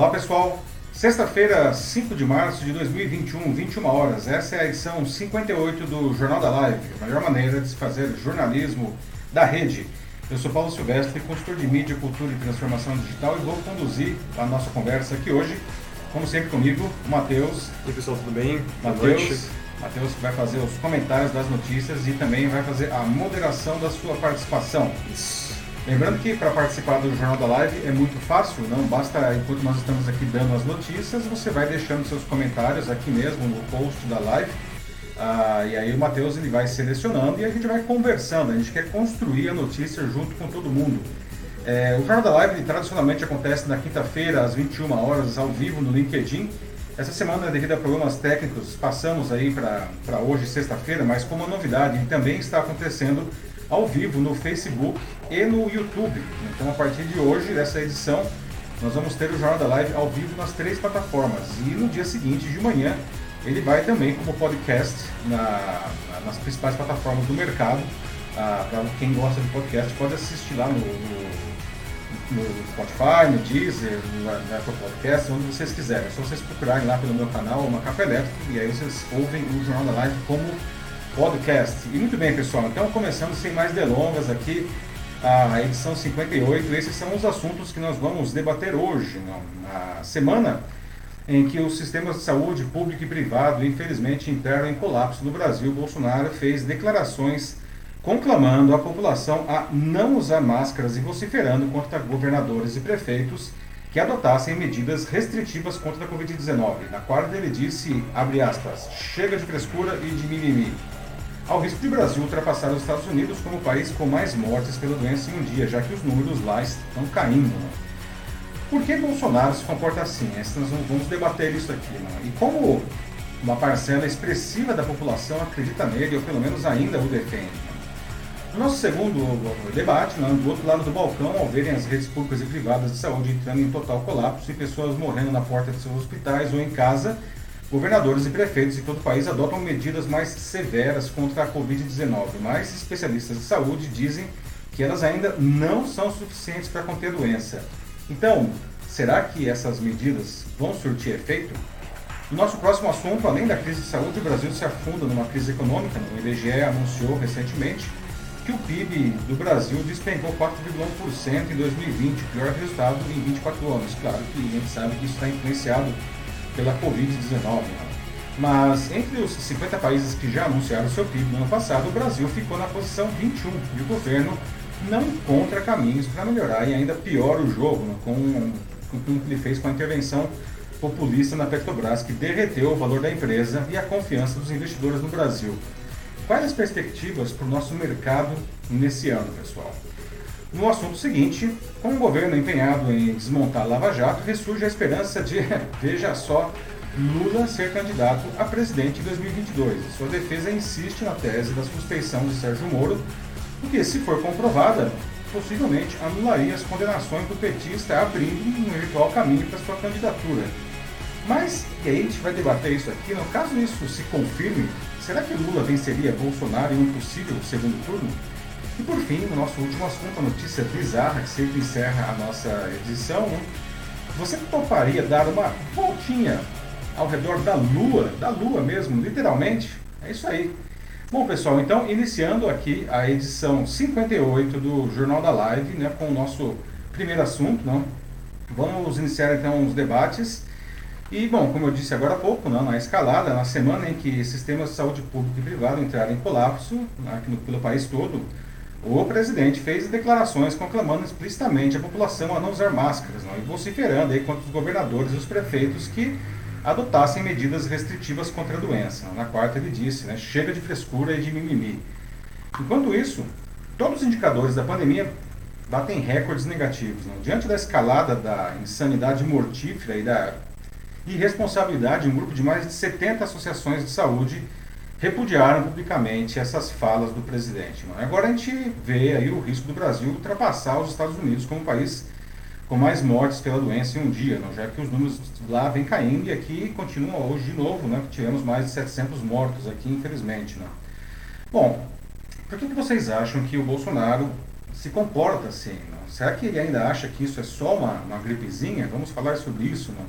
Olá pessoal, sexta-feira, 5 de março de 2021, 21 horas. Essa é a edição 58 do Jornal da Live, a melhor maneira de se fazer jornalismo da rede. Eu sou Paulo Silvestre, consultor de mídia, cultura e transformação digital e vou conduzir a nossa conversa aqui hoje, como sempre comigo, o Matheus. E aí pessoal, tudo bem? Matheus. Matheus vai fazer os comentários das notícias e também vai fazer a moderação da sua participação. Isso. Lembrando que para participar do Jornal da Live é muito fácil, não basta, enquanto nós estamos aqui dando as notícias, você vai deixando seus comentários aqui mesmo no post da live. Ah, e aí o Matheus ele vai selecionando e a gente vai conversando. A gente quer construir a notícia junto com todo mundo. É, o Jornal da Live tradicionalmente acontece na quinta-feira às 21 horas ao vivo no LinkedIn. Essa semana, devido a problemas técnicos, passamos aí para hoje, sexta-feira, mas com uma novidade, também está acontecendo ao vivo no Facebook e no YouTube. Então, a partir de hoje, dessa edição, nós vamos ter o Jornal da Live ao vivo nas três plataformas. E no dia seguinte, de manhã, ele vai também como podcast na, nas principais plataformas do mercado. Ah, Para quem gosta de podcast, pode assistir lá no, no, no Spotify, no Deezer, no, Apple Podcast, onde vocês quiserem. É só vocês procurarem lá pelo meu canal, uma Café Elétrico, e aí vocês ouvem o Jornal da Live como podcast. E muito bem, pessoal, então começando sem mais delongas aqui, a edição 58. Esses são os assuntos que nós vamos debater hoje, na semana em que os sistemas de saúde público e privado, infelizmente, entraram em colapso no Brasil. Bolsonaro fez declarações conclamando a população a não usar máscaras e vociferando contra governadores e prefeitos que adotassem medidas restritivas contra a Covid-19. Na quarta ele disse, abre aspas, chega de frescura e de mimimi ao risco de Brasil ultrapassar os Estados Unidos como o país com mais mortes pela doença em um dia, já que os números lá estão caindo. Né? Por que Bolsonaro se comporta assim? Nós vamos debater isso aqui. Né? E como uma parcela expressiva da população acredita nele, ou pelo menos ainda o defende. No nosso segundo debate, né, do outro lado do balcão, ao verem as redes públicas e privadas de saúde entrando em total colapso e pessoas morrendo na porta de seus hospitais ou em casa, Governadores e prefeitos de todo o país adotam medidas mais severas contra a Covid-19, mas especialistas de saúde dizem que elas ainda não são suficientes para conter a doença. Então, será que essas medidas vão surtir efeito? No nosso próximo assunto, além da crise de saúde, o Brasil se afunda numa crise econômica. O IBGE anunciou recentemente que o PIB do Brasil despencou 4,1% em 2020, o pior resultado em 24 anos. Claro que a gente sabe que isso está influenciado pela Covid-19. Mas entre os 50 países que já anunciaram seu PIB no ano passado, o Brasil ficou na posição 21 e o governo não encontra caminhos para melhorar e ainda piora o jogo né, com, com o que ele fez com a intervenção populista na Petrobras, que derreteu o valor da empresa e a confiança dos investidores no Brasil. Quais as perspectivas para o nosso mercado nesse ano, pessoal? No assunto seguinte, com o governo empenhado em desmontar Lava Jato, ressurge a esperança de, veja só, Lula ser candidato a presidente em 2022. Sua defesa insiste na tese da suspeição de Sérgio Moro, porque, se for comprovada, possivelmente anularia as condenações do petista, abrindo um virtual caminho para sua candidatura. Mas, e aí a gente vai debater isso aqui, no caso isso se confirme, será que Lula venceria Bolsonaro em um possível segundo turno? E por fim, no nosso último assunto, a notícia bizarra que sempre encerra a nossa edição, você toparia dar uma voltinha ao redor da Lua, da Lua mesmo, literalmente? É isso aí. Bom, pessoal, então, iniciando aqui a edição 58 do Jornal da Live, né, com o nosso primeiro assunto, não? Vamos iniciar então os debates. E, bom, como eu disse agora há pouco, não, na escalada, na semana em que sistemas de saúde público e privado entraram em colapso né, aqui no, pelo país todo, o presidente fez declarações conclamando explicitamente a população a não usar máscaras não, e vociferando aí contra os governadores e os prefeitos que adotassem medidas restritivas contra a doença. Na quarta ele disse, né, chega de frescura e de mimimi. Enquanto isso, todos os indicadores da pandemia batem recordes negativos. Não? Diante da escalada da insanidade mortífera e da irresponsabilidade, um grupo de mais de 70 associações de saúde repudiaram publicamente essas falas do presidente. Agora a gente vê aí o risco do Brasil ultrapassar os Estados Unidos como país com mais mortes pela doença em um dia, não? já que os números lá vêm caindo e aqui continuam hoje de novo, né? tivemos mais de 700 mortos aqui, infelizmente. Não? Bom, por que, que vocês acham que o Bolsonaro se comporta assim? Não? Será que ele ainda acha que isso é só uma, uma gripezinha? Vamos falar sobre isso. Não?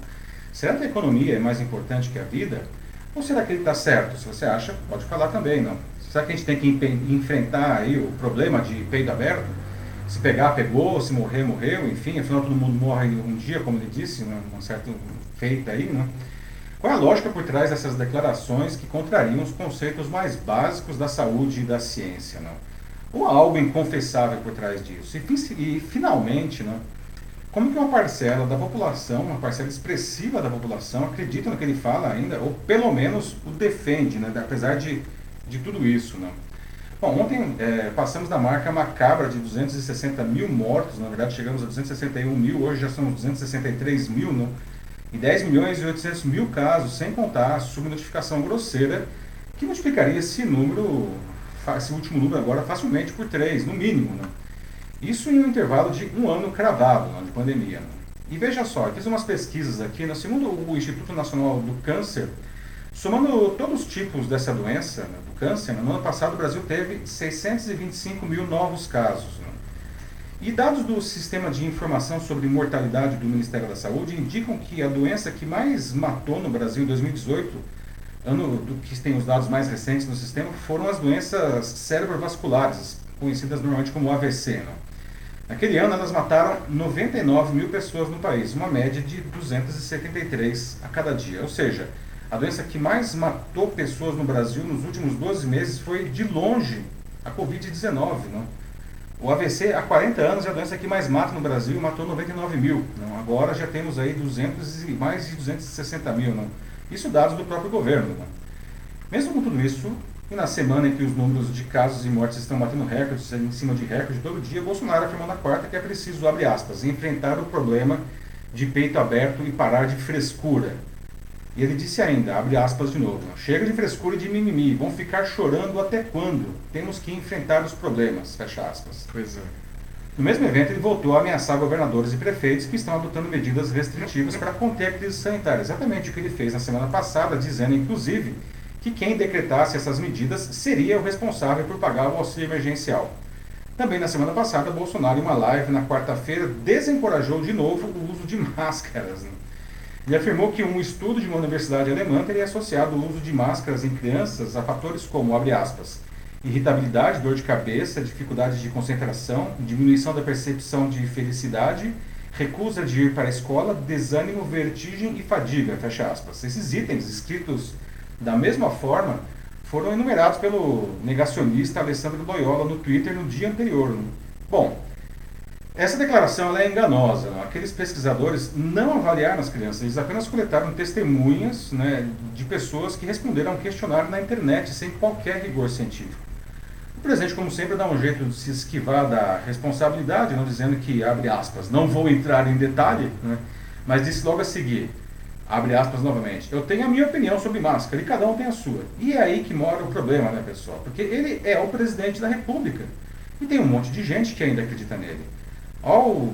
Será que a economia é mais importante que a vida? Ou será que ele está certo? Se você acha, pode falar também. Não? Será que a gente tem que enfrentar aí o problema de peito aberto? Se pegar, pegou, se morrer, morreu, enfim, afinal todo mundo morre um dia, como ele disse, né? um certo feito aí, né? Qual é a lógica por trás dessas declarações que contrariam os conceitos mais básicos da saúde e da ciência? Não? Ou há algo inconfessável por trás disso? E, e finalmente, não, como que uma parcela da população, uma parcela expressiva da população, acredita no que ele fala ainda, ou pelo menos o defende, né, apesar de, de tudo isso? Não? Bom, ontem é, passamos da marca macabra de 260 mil mortos, na verdade chegamos a 261 mil, hoje já são 263 mil, não? e 10 milhões e 800 mil casos, sem contar a subnotificação grosseira, que multiplicaria esse número, esse último número agora, facilmente por 3, no mínimo. Né? Isso em um intervalo de um ano cravado né, de pandemia. Né? E veja só, fiz umas pesquisas aqui, né, segundo o Instituto Nacional do Câncer, somando todos os tipos dessa doença, né, do câncer, no ano passado o Brasil teve 625 mil novos casos. Né? E dados do Sistema de Informação sobre Mortalidade do Ministério da Saúde indicam que a doença que mais matou no Brasil em 2018, ano do que tem os dados mais recentes no sistema, foram as doenças cerebrovasculares, conhecidas normalmente como AVC. Né? Naquele ano, elas mataram 99 mil pessoas no país, uma média de 273 a cada dia. Ou seja, a doença que mais matou pessoas no Brasil nos últimos 12 meses foi, de longe, a Covid-19. Né? O AVC, há 40 anos, é a doença que mais mata no Brasil, matou 99 mil. Agora já temos aí 200 e mais de 260 mil. Isso dados do próprio governo. Mesmo com tudo isso, e na semana em que os números de casos e mortes estão batendo recordes em cima de recordes todo dia, Bolsonaro afirmou na quarta que é preciso, abre aspas, enfrentar o problema de peito aberto e parar de frescura. E ele disse ainda, abre aspas de novo, chega de frescura e de mimimi, vão ficar chorando até quando? Temos que enfrentar os problemas, fecha aspas. Pois é. No mesmo evento, ele voltou a ameaçar governadores e prefeitos que estão adotando medidas restritivas para conter a crise sanitária. Exatamente o que ele fez na semana passada, dizendo, inclusive, que quem decretasse essas medidas seria o responsável por pagar o auxílio emergencial. Também na semana passada, Bolsonaro, em uma live na quarta-feira, desencorajou de novo o uso de máscaras. Né? Ele afirmou que um estudo de uma universidade alemã teria associado o uso de máscaras em crianças a fatores como, abre aspas, irritabilidade, dor de cabeça, dificuldade de concentração, diminuição da percepção de felicidade, recusa de ir para a escola, desânimo, vertigem e fadiga, fecha aspas. Esses itens escritos da mesma forma foram enumerados pelo negacionista Alessandro Loyola no Twitter no dia anterior. Bom, essa declaração é enganosa. Né? Aqueles pesquisadores não avaliaram as crianças, eles apenas coletaram testemunhas né, de pessoas que responderam a um questionário na internet sem qualquer rigor científico. O presidente, como sempre, dá um jeito de se esquivar da responsabilidade, não dizendo que, abre aspas, não vou entrar em detalhe, né, mas disse logo a seguir, abre aspas novamente, eu tenho a minha opinião sobre máscara e cada um tem a sua. E é aí que mora o problema, né, pessoal? Porque ele é o presidente da República e tem um monte de gente que ainda acredita nele ao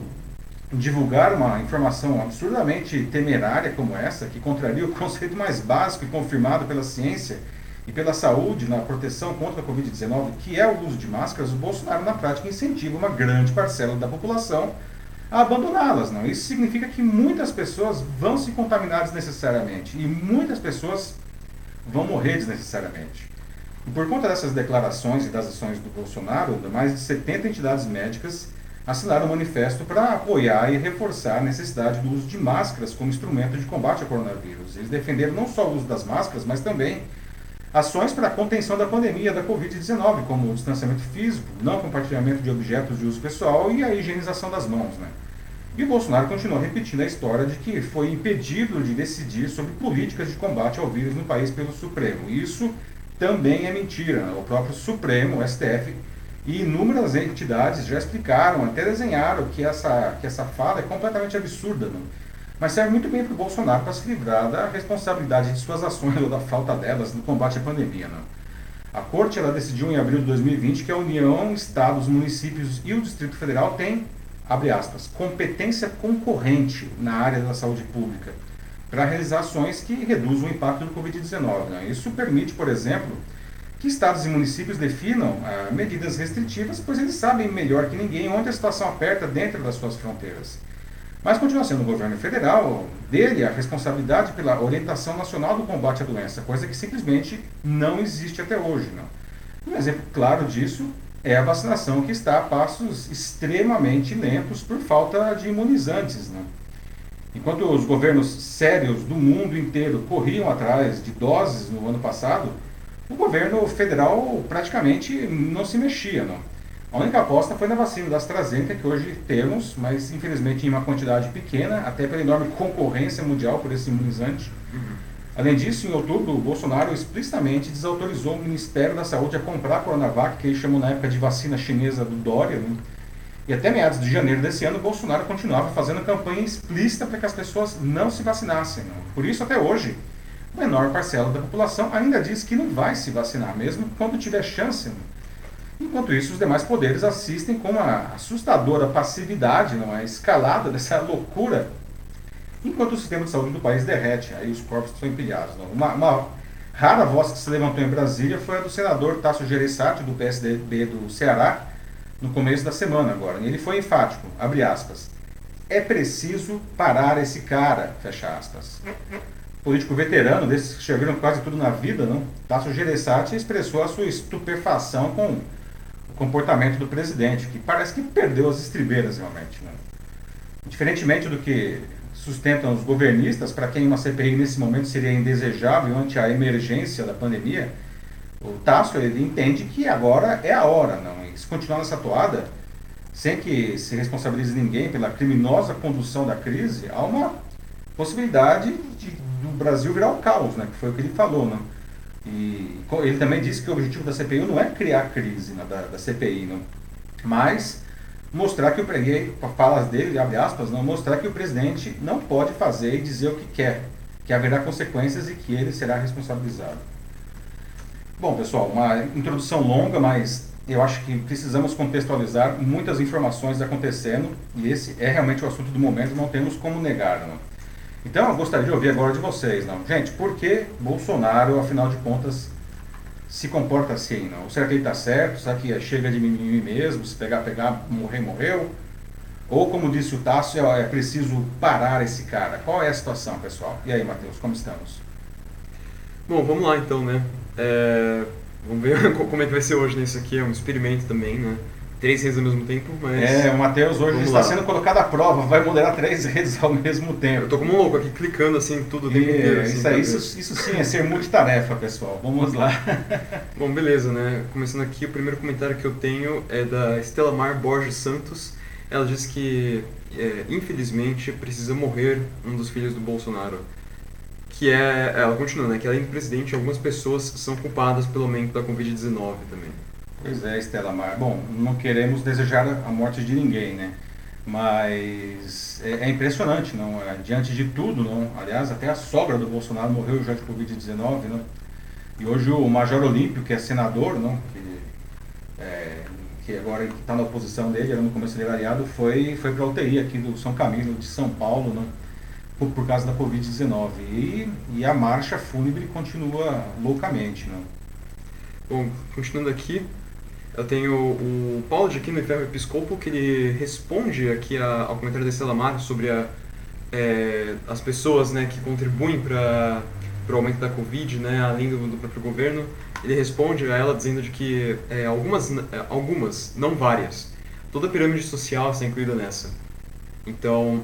divulgar uma informação absurdamente temerária como essa, que contraria o conceito mais básico e confirmado pela ciência e pela saúde na proteção contra a Covid-19, que é o uso de máscaras, o Bolsonaro, na prática, incentiva uma grande parcela da população abandoná-las. Não? Isso significa que muitas pessoas vão se contaminar desnecessariamente e muitas pessoas vão morrer desnecessariamente. E por conta dessas declarações e das ações do Bolsonaro, mais de 70 entidades médicas assinaram um manifesto para apoiar e reforçar a necessidade do uso de máscaras como instrumento de combate ao coronavírus. Eles defenderam não só o uso das máscaras, mas também ações para a contenção da pandemia da Covid-19, como o distanciamento físico, não compartilhamento de objetos de uso pessoal e a higienização das mãos. Né? E o Bolsonaro continua repetindo a história de que foi impedido de decidir sobre políticas de combate ao vírus no país pelo Supremo. Isso também é mentira. Né? O próprio Supremo, o STF, e inúmeras entidades já explicaram, até desenharam que essa, que essa fala é completamente absurda. Não? Mas serve muito bem para o Bolsonaro para se livrar da responsabilidade de suas ações ou da falta delas no combate à pandemia. Não? A Corte ela decidiu em abril de 2020 que a União, Estados, municípios e o Distrito Federal têm, abre aspas, competência concorrente na área da saúde pública para realizar ações que reduzam o impacto do Covid-19. Né? Isso permite, por exemplo, que estados e municípios definam ah, medidas restritivas, pois eles sabem melhor que ninguém onde a situação aperta dentro das suas fronteiras. Mas continua sendo o governo federal, dele, a responsabilidade pela orientação nacional do combate à doença, coisa que simplesmente não existe até hoje. Não. Um exemplo claro disso é a vacinação que está a passos extremamente lentos por falta de imunizantes. Não. Enquanto os governos sérios do mundo inteiro corriam atrás de doses no ano passado, o governo federal praticamente não se mexia. Não. A única aposta foi na vacina da AstraZeneca, que hoje temos, mas infelizmente em uma quantidade pequena, até pela enorme concorrência mundial por esse imunizante. Uhum. Além disso, em outubro, o Bolsonaro explicitamente desautorizou o Ministério da Saúde a comprar a Coronavac, que ele chamou na época de vacina chinesa do Dória. Né? E até meados de janeiro desse ano, o Bolsonaro continuava fazendo campanha explícita para que as pessoas não se vacinassem. Né? Por isso, até hoje, a menor parcela da população ainda diz que não vai se vacinar, mesmo quando tiver chance. Né? Enquanto isso, os demais poderes assistem com uma assustadora passividade, não é? escalada dessa loucura, enquanto o sistema de saúde do país derrete, aí os corpos são empilhados. Não? Uma, uma rara voz que se levantou em Brasília foi a do senador Tasso Gereissati, do PSDB do Ceará, no começo da semana agora. Ele foi enfático, abre aspas. É preciso parar esse cara, fecha aspas. Político veterano, desses que já quase tudo na vida, não? Tasso Gereissati expressou a sua estupefação com comportamento do presidente, que parece que perdeu as estribeiras realmente. Né? Diferentemente do que sustentam os governistas, para quem uma CPI nesse momento seria indesejável ante a emergência da pandemia, o Tasso ele entende que agora é a hora, não? E se continuar nessa toada, sem que se responsabilize ninguém pela criminosa condução da crise, há uma possibilidade de, do Brasil virar o caos, né? Que foi o que ele falou, né? E ele também disse que o objetivo da CPI não é criar crise né, da, da, CPI, não, mas mostrar que o preguei, falas dele, abre aspas, não, mostrar que o presidente não pode fazer e dizer o que quer, que haverá consequências e que ele será responsabilizado. Bom, pessoal, uma introdução longa, mas eu acho que precisamos contextualizar muitas informações acontecendo e esse é realmente o assunto do momento, não temos como negar. Não? Então, eu gostaria de ouvir agora de vocês, não? Gente, por que Bolsonaro, afinal de contas, se comporta assim, não? Será que ele está certo? Será que chega de mimimi mesmo? Se pegar, pegar, morrer, morreu? Ou, como disse o Tássio, é, é preciso parar esse cara? Qual é a situação, pessoal? E aí, Matheus, como estamos? Bom, vamos lá então, né? É... Vamos ver como é que vai ser hoje nisso aqui, é um experimento também, né? Três redes ao mesmo tempo, mas. É, o Matheus hoje está sendo colocado à prova, vai moderar três redes ao mesmo tempo. Eu tô como um louco aqui, clicando assim, tudo dentro inteiro. Assim, isso, aí, isso, isso sim é ser multitarefa, pessoal. Vamos lá. Bom, beleza, né? Começando aqui, o primeiro comentário que eu tenho é da Estela Mar Borges Santos. Ela diz que, é, infelizmente, precisa morrer um dos filhos do Bolsonaro. Que é, ela continua, né? Que além do presidente, algumas pessoas são culpadas pelo aumento da Covid-19 também. Pois é, Estela Mar. Bom, não queremos desejar a morte de ninguém, né? Mas é, é impressionante, não? É, diante de tudo, não? Aliás, até a sogra do Bolsonaro morreu já de Covid-19, não? E hoje o Major Olímpio, que é senador, não? Que, é, que agora está na oposição dele, era no começo dele aliado, foi, foi para a UTI aqui do São Camilo, de São Paulo, não? Por, por causa da Covid-19. E, e a marcha fúnebre continua loucamente, não? Bom, continuando aqui, eu tenho o Paulo de Aquino Ferro Episcopo, que ele responde aqui a, ao comentário da Estela Mar sobre a, é, as pessoas né, que contribuem para o aumento da Covid, né, além do, do, próprio governo. Ele responde a ela dizendo de que é, algumas, é, algumas, não várias, toda a pirâmide social está incluída nessa. Então,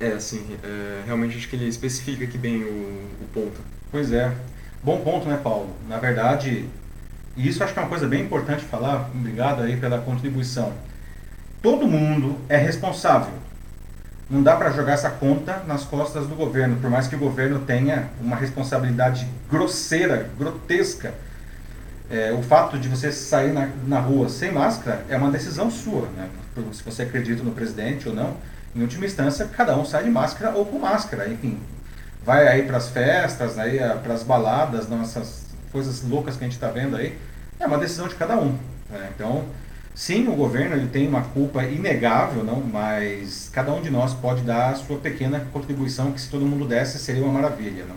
é assim, é, realmente acho que ele especifica aqui bem o, o ponto. Pois é. Bom ponto, né, Paulo? Na verdade, e isso acho que é uma coisa bem importante falar, obrigado aí pela contribuição. Todo mundo é responsável. Não dá para jogar essa conta nas costas do governo, por mais que o governo tenha uma responsabilidade grosseira, grotesca. É, o fato de você sair na, na rua sem máscara é uma decisão sua, né? se você acredita no presidente ou não. Em última instância, cada um sai de máscara ou com máscara, enfim. Vai aí para as festas, aí para as baladas, nossas coisas loucas que a gente está vendo aí, é uma decisão de cada um. Né? Então, sim, o governo ele tem uma culpa inegável, não, mas cada um de nós pode dar a sua pequena contribuição, que se todo mundo desse seria uma maravilha. Não?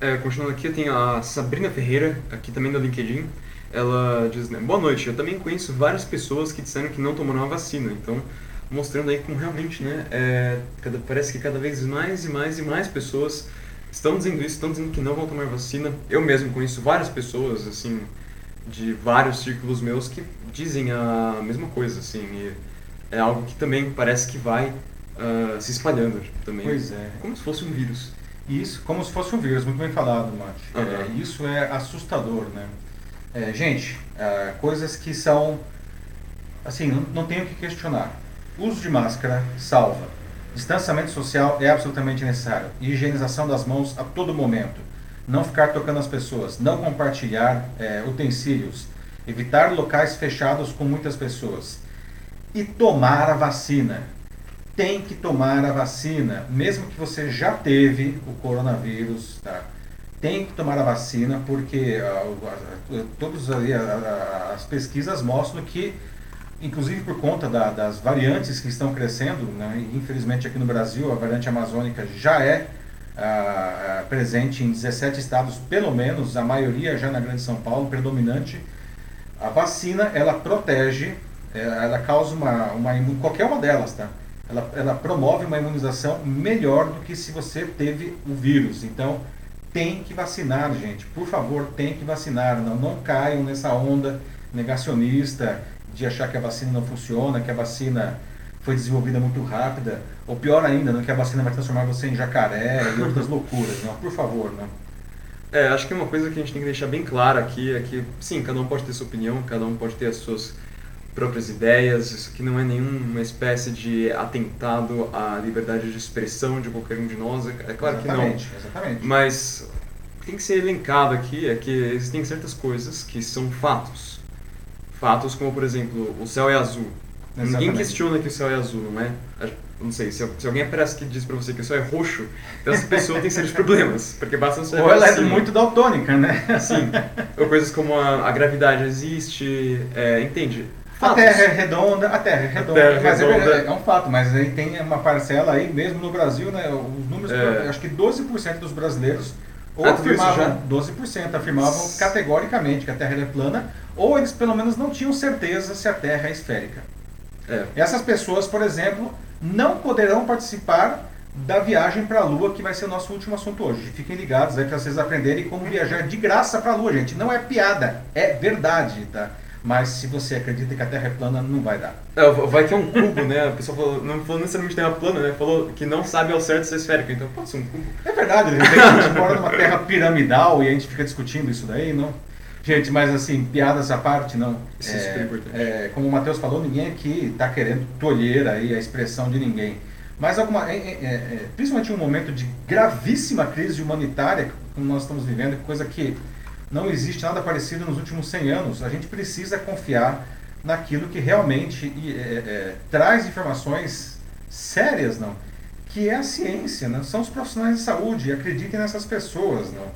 É, continuando aqui, tenho a Sabrina Ferreira, aqui também do LinkedIn. Ela diz, né, boa noite, eu também conheço várias pessoas que disseram que não tomaram a vacina, então mostrando aí como realmente, né, é, cada, parece que cada vez mais e mais e mais pessoas estão dizendo isso, estão dizendo que não vão tomar vacina. Eu mesmo conheço várias pessoas, assim, de vários círculos meus que dizem a mesma coisa, assim, e é algo que também parece que vai uh, se espalhando tipo, também. Pois é. Como se fosse um vírus. Isso, como se fosse um vírus, muito bem falado, Mate. Uhum. É, isso é assustador, né? É, gente, é, coisas que são, assim, não, não tenho o que questionar. Uso de máscara salva. Distanciamento social é absolutamente necessário. Higienização das mãos a todo momento. Não ficar tocando as pessoas. Não compartilhar é, utensílios. Evitar locais fechados com muitas pessoas. E tomar a vacina tem que tomar a vacina, mesmo que você já teve o coronavírus, tá? Tem que tomar a vacina porque uh, todas as pesquisas mostram que, inclusive por conta da, das variantes que estão crescendo, né? infelizmente aqui no Brasil a variante amazônica já é uh, presente em 17 estados, pelo menos, a maioria já na Grande São Paulo, predominante. A vacina ela protege, eh, ela causa uma, uma qualquer uma delas, tá? ela, ela promove uma imunização melhor do que se você teve o vírus. Então, tem que vacinar, gente. Por favor, tem que vacinar. Não, não caiam nessa onda negacionista de achar que a vacina não funciona, que a vacina foi desenvolvida muito rápida, ou pior ainda, né, que a vacina vai transformar você em jacaré e outras loucuras. Não, por favor, não. É, acho que uma coisa que a gente tem que deixar bem clara aqui é que, sim, cada um pode ter sua opinião, cada um pode ter as suas próprias ideias, isso aqui não é nenhuma espécie de atentado à liberdade de expressão de qualquer um de nós, é claro exatamente, que não. Exatamente. Mas tem que ser elencado aqui é que existem certas coisas que são fatos. Fatos como, por exemplo, o céu é azul. Exatamente. Ninguém questiona que o céu é azul, não é? Não sei, se, se alguém aparece que diz pra você que o céu é roxo, então essa pessoa tem sérios problemas, porque basta você Ou ela é muito daltônica, né? Sim. Ou coisas como a, a gravidade existe, é, entende? A Terra é redonda, a Terra é redonda, terra mas é redonda. É, é, um fato, mas aí tem uma parcela aí, mesmo no Brasil, né, os números, é. acho que 12% dos brasileiros ou afirmavam, 12% afirmavam categoricamente que a Terra é plana, ou eles pelo menos não tinham certeza se a Terra é esférica. É. Essas pessoas, por exemplo, não poderão participar da viagem para a Lua, que vai ser o nosso último assunto hoje. Fiquem ligados aí para vocês aprenderem como viajar de graça para a Lua, gente. Não é piada, é verdade, tá? Mas se você acredita que a Terra é plana, não vai dar. É, vai ter um cubo, né? A pessoa falou, não falou necessariamente Terra plana, né? Falou que não sabe ao certo se é esférica, então pode ser um cubo. É verdade, a gente mora numa Terra piramidal e a gente fica discutindo isso daí, não? Gente, mas assim, piadas à parte, não. Isso é, é super importante. É, como o Matheus falou, ninguém aqui está querendo tolher aí a expressão de ninguém. Mas alguma, é, é, é principalmente em um momento de gravíssima crise humanitária, como nós estamos vivendo, coisa que não existe nada parecido nos últimos 100 anos. A gente precisa confiar naquilo que realmente é, é, traz informações sérias, não? Que é a ciência, não? São os profissionais de saúde. Acreditem nessas pessoas, não?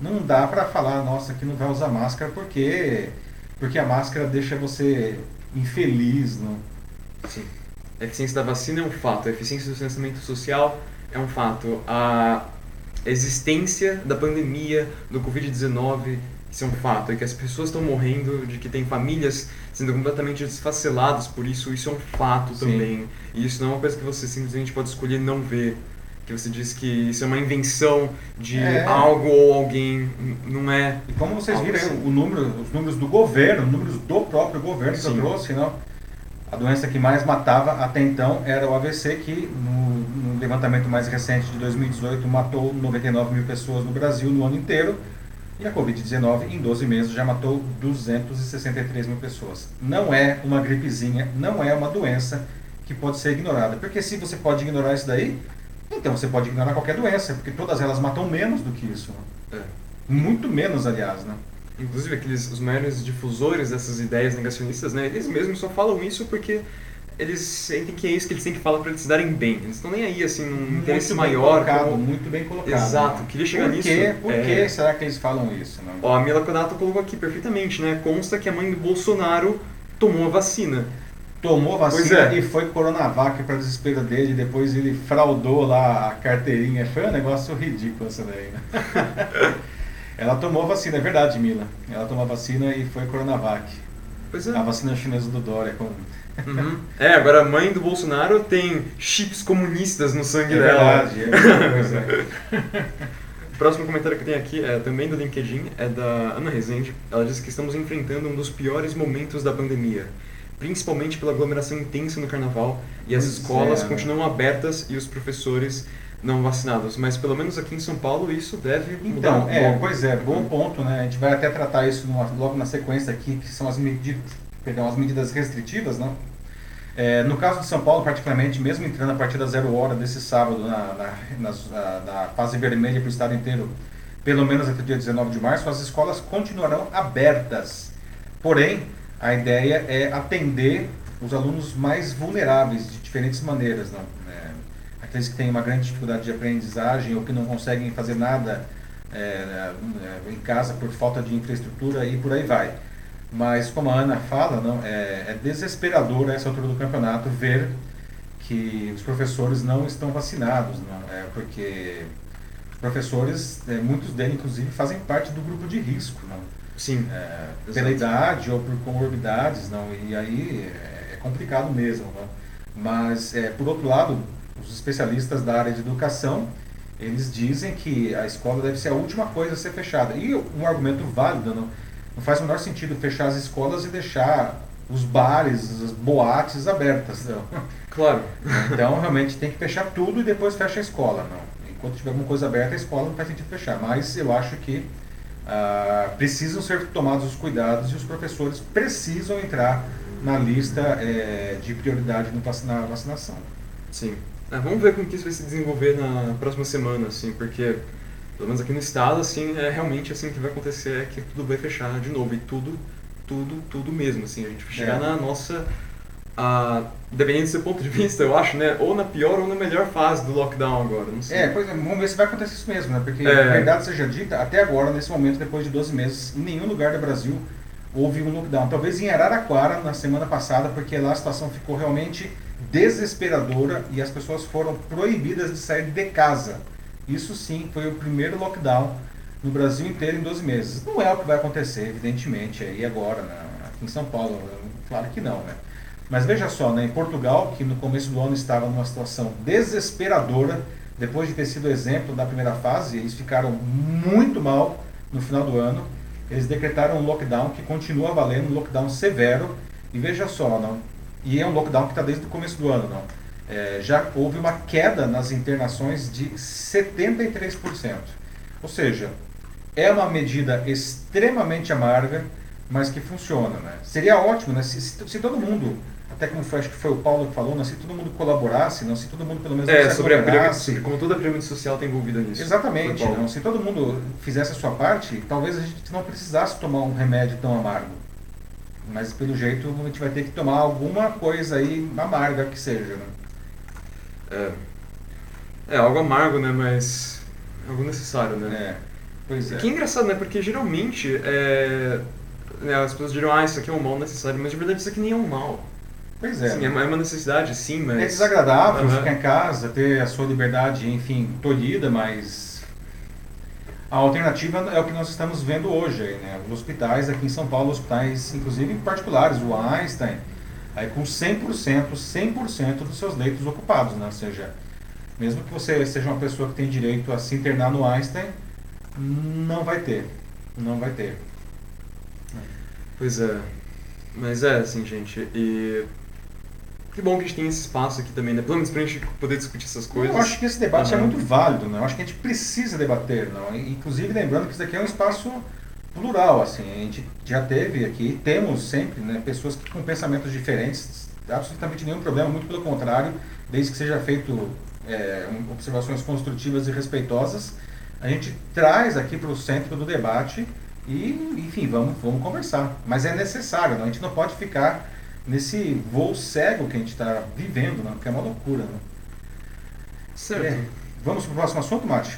Não dá para falar, nossa, que não vai usar máscara porque porque a máscara deixa você infeliz, não? Sim. A eficiência da vacina é um fato, a eficiência do distanciamento social é um fato. A existência da pandemia do Covid-19, isso é um fato, é que as pessoas estão morrendo, de que tem famílias sendo completamente desfaceladas por isso, isso é um fato Sim. também. E isso não é uma coisa que você simplesmente pode escolher não ver. Que você diz que isso é uma invenção de é. algo ou alguém, não é. E como vocês viram, assim. o número, os números do governo, os números do próprio governo Sim. que eu trouxe, não? A doença que mais matava até então era o AVC, que no, no, levantamento mais recente de 2018 matou 99 mil pessoas no Brasil no ano inteiro. E a Covid-19, em 12 meses, já matou 263 mil pessoas. Não é uma gripezinha, não é uma doença que pode ser ignorada. Porque se você pode ignorar isso daí, então você pode ignorar qualquer doença, porque todas elas matam menos do que isso. É. Muito menos, aliás, né? Inclusive aqueles os maiores difusores dessas ideias negacionistas, né, eles mesmos só falam isso porque eles sentem que é isso que eles têm que falar para eles se darem bem. Eles estão nem aí, assim, num muito interesse maior. Colocado, como... Muito bem colocado. Exato, né? queria chegar Por nisso. Quê? Por é... que será que eles falam isso? Né? Ó, a Mila Konato colocou aqui perfeitamente, né? Consta que a mãe do Bolsonaro tomou a vacina. tomou Pois vacina é. e foi Coronavac para desespero dele, depois ele fraudou lá a carteirinha. Foi um negócio ridículo essa daí, né? Ela tomou vacina, é verdade, Mila. Ela tomou vacina e foi Coronavac. Pois é. A vacina chinesa do Dória. Com... Uhum. É, agora a mãe do Bolsonaro tem chips comunistas no sangue É dela. verdade, é, pois é. O próximo comentário que tenho aqui é também do LinkedIn, é da Ana Rezende. Ela diz que estamos enfrentando um dos piores momentos da pandemia, principalmente pela aglomeração intensa no carnaval e as Pois escolas é, continuam abertas e os professores não vacinados. Mas pelo menos aqui em São Paulo isso deve Então, mudar. é, logo. pois é, bom ponto, né? A gente vai até tratar isso numa- logo na sequência aqui, que são as medidas, perdão, as medidas restritivas, né? É, no caso de São Paulo, particularmente, mesmo entrando a partir da zero hora desse sábado na, na, na- na fase vermelha para o estado inteiro, pelo menos até o dia 19 de março, as escolas continuarão abertas. Porém, a ideia é atender os alunos mais vulneráveis de diferentes maneiras. Não? É, aqueles que têm uma grande dificuldade de aprendizagem ou que não conseguem fazer nada é, é, em casa por falta de infraestrutura e por aí vai. Mas como a Ana fala, não, é, é desesperador a essa altura do campeonato ver que os professores não estão vacinados, não, é, porque os professores, é, muitos deles inclusive fazem parte do grupo de risco, não, Sim. é, pela idade ou por comorbidades, não, e aí é, é complicado mesmo. Não. Mas, é, por outro lado, os especialistas da área de educação, eles dizem que a escola deve ser a última coisa a ser fechada. E um argumento válido, não, não faz o menor sentido fechar as escolas e deixar os bares, as boates abertas. Não. Claro. Então, realmente, tem que fechar tudo e depois fecha a escola. Não. Enquanto tiver alguma coisa aberta, a escola não faz sentido fechar. Mas eu acho que ah, precisam ser tomados os cuidados e os professores precisam entrar na lista eh, de prioridade na vacinação. Sim. É, vamos ver como que isso vai se desenvolver na próxima semana, assim, porque pelo menos aqui no estado, assim, é realmente assim que vai acontecer é que tudo vai fechar de novo e tudo, tudo, tudo mesmo, assim, a gente vai chegar É. na nossa, a, dependendo do seu ponto de vista, eu acho, né, ou na pior ou na melhor fase do lockdown agora, não sei. É, pois é, vamos ver se vai acontecer isso mesmo, né? Porque, É. verdade seja dita, até agora, nesse momento, depois de 12 meses, em nenhum lugar do Brasil houve um lockdown. Talvez em Araraquara, na semana passada, porque lá a situação ficou realmente desesperadora e as pessoas foram proibidas de sair de casa. Isso sim foi o primeiro lockdown no Brasil inteiro em 12 meses. Não é o que vai acontecer, evidentemente, aí agora, né? aqui em São Paulo, claro que não, né? Mas veja só, né, em Portugal, que no começo do ano estava numa situação desesperadora, depois de ter sido exemplo da primeira fase, eles ficaram muito mal no final do ano. Eles decretaram um lockdown que continua valendo, um lockdown severo. E veja só, não, e é um lockdown que está desde o começo do ano, não. É, já houve uma queda nas internações de 73%. Ou seja, é uma medida extremamente amarga, mas que funciona. Né? Seria ótimo né? se, se, se todo mundo, até como foi, acho que foi o Paulo que falou, né? se todo mundo colaborasse, não? se todo mundo pelo menos É, sobre a pirâmide, como toda a pirâmide social está envolvida nisso. Exatamente. Não? Se todo mundo fizesse a sua parte, talvez a gente não precisasse tomar um remédio tão amargo. Mas pelo jeito a gente vai ter que tomar alguma coisa aí amarga que seja. Né? É. é algo amargo, né, mas algo necessário, né. É. Pois é. Que é engraçado, né? Porque geralmente é, né, as pessoas dirão, ah, isso aqui é um mal necessário, mas de verdade isso aqui nem é um mal. Pois é. Sim, é uma é uma necessidade, sim, mas. É desagradável Aham. ficar em casa, ter a sua liberdade, enfim, tolhida, mas a alternativa é o que nós estamos vendo hoje, né? Os hospitais aqui em São Paulo, hospitais, inclusive particulares, o Einstein, aí com 100%, 100% dos seus leitos ocupados, né? Ou seja, mesmo que você seja uma pessoa que tem direito a se internar no Einstein, não vai ter, não vai ter. Pois é. Mas é, assim, gente, e. Que bom que a gente tem esse espaço aqui também, né? Pelo menos pra gente poder discutir essas coisas. Eu acho que esse debate é Aham. muito válido, né? Eu acho que a gente precisa debater, não? Inclusive lembrando que isso aqui é um espaço plural, assim. A gente já teve aqui, temos sempre, né, pessoas que com pensamentos diferentes, absolutamente nenhum problema, muito pelo contrário, desde que seja feito é, observações construtivas e respeitosas, a gente traz aqui para o centro do debate e, enfim, vamos, vamos conversar. Mas é necessário, não? A gente não pode ficar nesse voo cego que a gente está vivendo, não? Porque é uma loucura, né? Certo. É. Vamos para o próximo assunto, Mate?